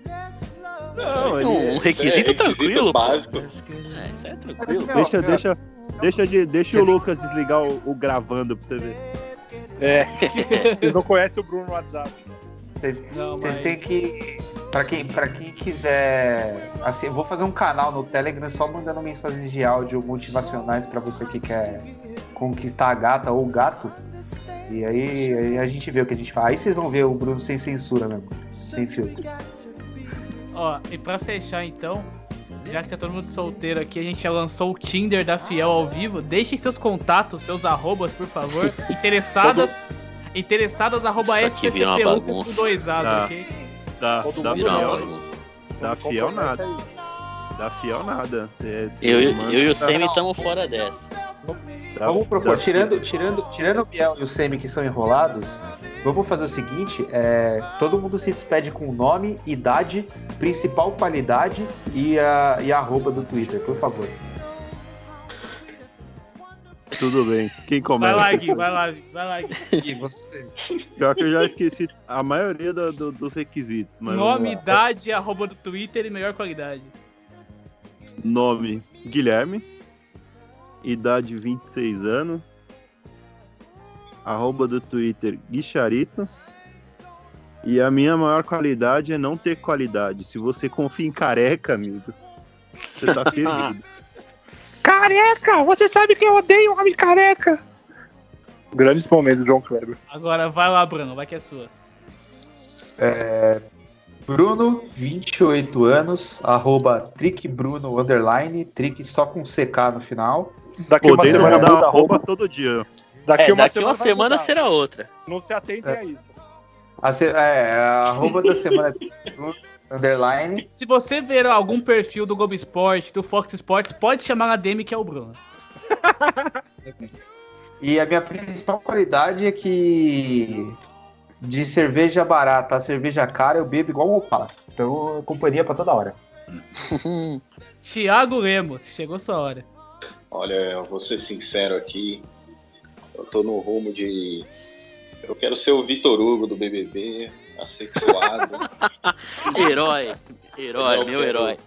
Não, um, ele- um requisito é, tranquilo. básico. É, isso é tranquilo. Deixa, deixa, deixa, de, deixa o Lucas desligar o, o gravando pra você ver. É. (laughs) Vocês não conhecem o Bruno no WhatsApp. Vocês Não, vocês mas- têm que. Pra quem, pra quem quiser. Assim, eu vou fazer um canal no Telegram só mandando mensagens de áudio motivacionais pra você que quer conquistar a gata ou o gato. E aí, aí a gente vê o que a gente faz. Aí vocês vão ver o Bruno sem censura mesmo. Sem filtro. Ó, e pra fechar então, já que tá todo mundo solteiro aqui, a gente já lançou o Tinder da Fiel ao vivo. Deixem seus contatos, seus arrobas, por favor. (laughs) Interessadas. Interessadas, arroba Isso aqui virou uma FCP Lucas com bagunça. dois A's, Tá. ok? Todo Virou uma fiel, dá fiel nada. Dá fiel nada. Cê- cê Eu, eu, e o Semi estamos fora dessa. Vamos propor, tirando, tirando, tirando o Biel e o Semi que são enrolados, vamos fazer o seguinte: é, todo mundo se despede com o nome, idade, principal qualidade e a, e a arroba do Twitter, por favor. Tudo bem. Quem Vai começa? lá, Gui, vai lá, Gui, vai lá, Gui. (laughs) E você? Pior que eu já esqueci a maioria do- do- dos requisitos. Mas Nome, idade, arroba do Twitter e melhor qualidade. Nome: Guilherme. Idade: 26 anos. Arroba do Twitter: Guicharito. E a minha maior qualidade é não ter qualidade. Se você confia em careca, amigo, você tá (laughs) perdido. Careca! Você sabe que eu odeio homem careca! Grandes momentos John Kleber. Agora vai lá, Bruno, vai que é sua. É, Bruno, 28 anos, arroba trickbruno, underline, trick só com CK no final. Daqui uma Podendo semana mudar muda a a roupa roupa. todo dia. Daqui É, uma daqui semana, uma semana mudar. será outra. Não se atentem a isso. A, se- é, a arroba da semana é (laughs) underline. Se você ver algum perfil do Globo Esporte, do Fox Sports, pode chamar na DM que é o Bruno. (laughs) E a minha principal qualidade é que de cerveja barata a cerveja cara eu bebo igual um opala. Então, companhia pra toda hora. (laughs) Thiago Lemos, chegou sua hora. Olha, eu vou ser sincero aqui. Eu tô no rumo de. Eu quero ser o Vitor Hugo do BBB, assexuado. (laughs) Herói. Herói, Não meu quero- herói.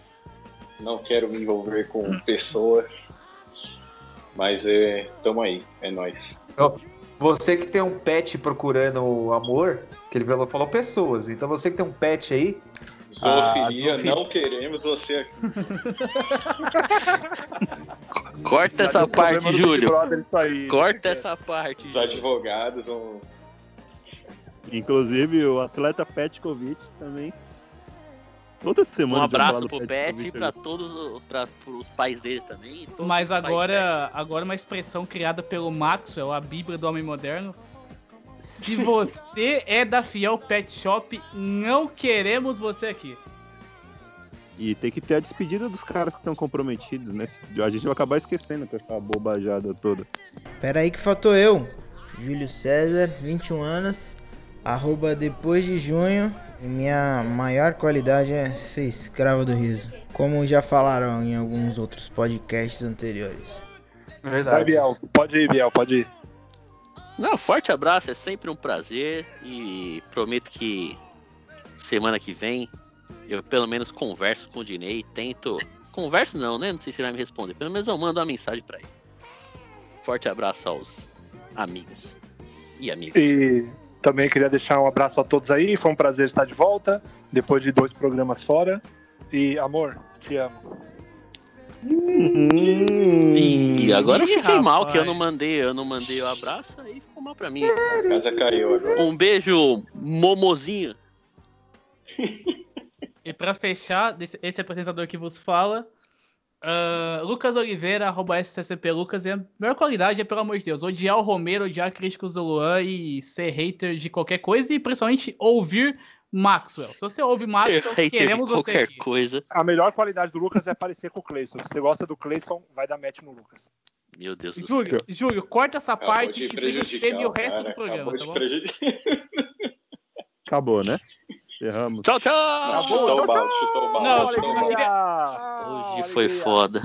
Não quero me envolver com pessoas. Mas é. Tamo aí, é nóis. Você que tem um pet procurando amor, que ele falou, falou pessoas. Então você que tem um pet aí. Zoofilia, Ah, não queremos você aqui. Corta essa o problema parte, Júlio. Corta essa parte. Os advogados vão. Inclusive o atleta Petkovic também. Toda semana. Um abraço pro Pet e pra todos para os pais dele também. Mas agora, agora uma expressão criada pelo Maxwell, a Bíblia do Homem Moderno. Se você (laughs) é da Fiel Pet Shop, não queremos você aqui. E tem que ter a despedida dos caras que estão comprometidos, né? A gente vai acabar esquecendo com essa bobajada toda. Pera aí que faltou eu. Júlio César, 21 anos, arroba depois de junho. E minha maior qualidade é ser escravo do riso. Como já falaram em alguns outros podcasts anteriores. Vai, Biel. Pode ir, Biel, pode ir. Não, forte abraço, é sempre um prazer e prometo que semana que vem eu pelo menos converso com o Dinei, tento. Converso não, né? Não sei se ele vai me responder. Pelo menos eu mando uma mensagem pra ele. Forte abraço aos amigos e amigas. E também queria deixar um abraço a todos aí. Foi um prazer estar de volta, depois de dois programas fora. E, amor, te amo. E agora eu fiquei mal que eu rapaz. não mandei, eu não mandei o abraço, aí ficou mal pra mim. A casa caiu agora. Um beijo, Momozinho. E pra fechar, esse apresentador que vos fala, ah, Lucas Oliveira, arroba SCCP Lucas, e a melhor qualidade é, pelo amor de Deus, odiar o Romero, odiar críticos do Luan e ser hater de qualquer coisa e principalmente ouvir Maxwell. Se você ouve Maxwell, queremos você aqui. coisa. A melhor qualidade do Lucas é parecer com o Cleison. Se você gosta do Cleison, vai dar match no Lucas. Meu Deus do Júlio, Júlio, corta essa Acabou parte de que siga prejudicar você e o o resto cara, do programa, tá de bom? (laughs) Acabou, né? Erramos. Tchau, tchau! O balde, chutou o balde. Não. Hoje foi foda.